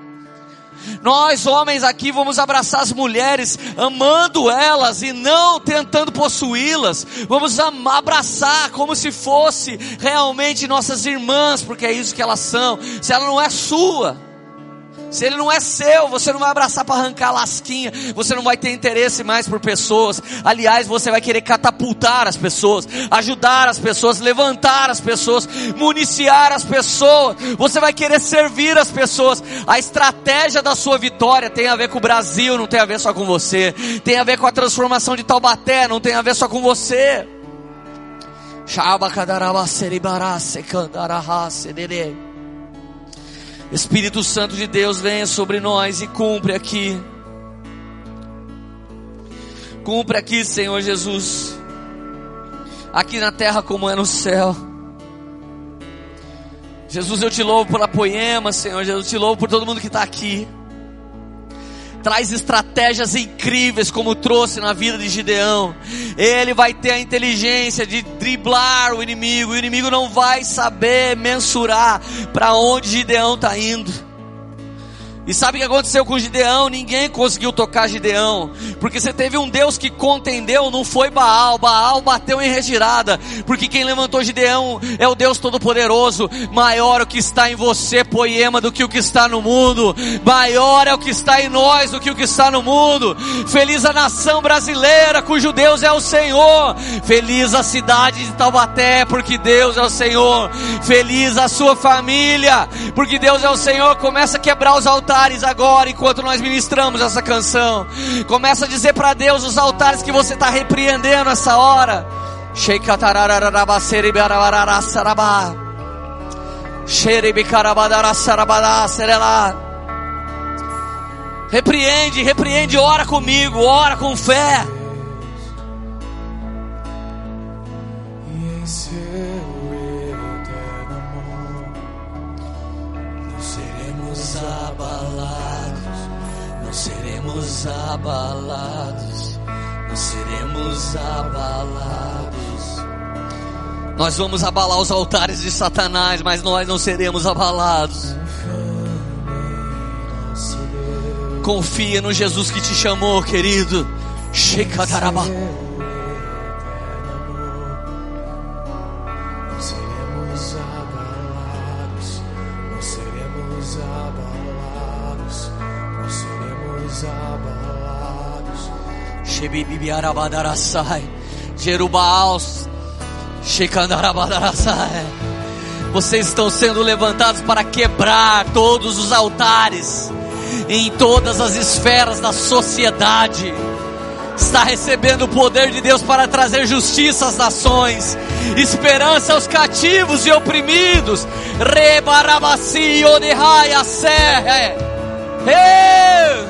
Nós, homens, aqui vamos abraçar as mulheres, amando elas e não tentando possuí-las. Vamos abraçar como se fosse realmente nossas irmãs, porque é isso que elas são. Se ela não é sua, se ele não é seu, você não vai abraçar para arrancar a lasquinha. Você não vai ter interesse mais por pessoas. Aliás, você vai querer catapultar as pessoas, ajudar as pessoas, levantar as pessoas, municiar as pessoas. Você vai querer servir as pessoas. A estratégia da sua vitória tem a ver com o Brasil, não tem a ver só com você. Tem a ver com a transformação de Taubaté, não tem a ver só com você. Shabacadarabaceribarase, candarahase, dele. Espírito Santo de Deus, venha sobre nós e cumpre aqui. Cumpre aqui, Senhor Jesus. Aqui na terra como é no céu. Jesus, eu te louvo pela poema, Senhor. Jesus, eu te louvo por todo mundo que está aqui traz estratégias incríveis, como trouxe na vida de Gideão. Ele vai ter a inteligência de driblar o inimigo, o inimigo não vai saber mensurar para onde Gideão está indo. E sabe o que aconteceu com Gideão? Ninguém conseguiu tocar Gideão, porque você teve um Deus que contendeu, não foi Baal. Baal bateu em retirada, porque quem levantou Gideão é o Deus Todo-Poderoso. Maior o que está em você, poema, do que o que está no mundo. Maior é o que está em nós do que o que está no mundo. Feliz a nação brasileira, cujo Deus é o Senhor. Feliz a cidade de Taubaté, porque Deus é o Senhor. Feliz a sua família, porque Deus é o Senhor. Começa a quebrar os altares altares agora, enquanto nós ministramos essa canção. Começa a dizer para Deus os altares que você está repreendendo essa hora. Repreende, repreende, ora comigo, ora com fé. Seremos abalados, não seremos abalados. Nós vamos abalar os altares de Satanás, mas nós não seremos abalados. Confia no Jesus que te chamou, querido. Shekadarabah. Vocês estão sendo levantados para quebrar todos os altares em todas as esferas da sociedade. Está recebendo o poder de Deus para trazer justiça às nações, esperança aos cativos e oprimidos. Rebarabasi onihaya serre. Na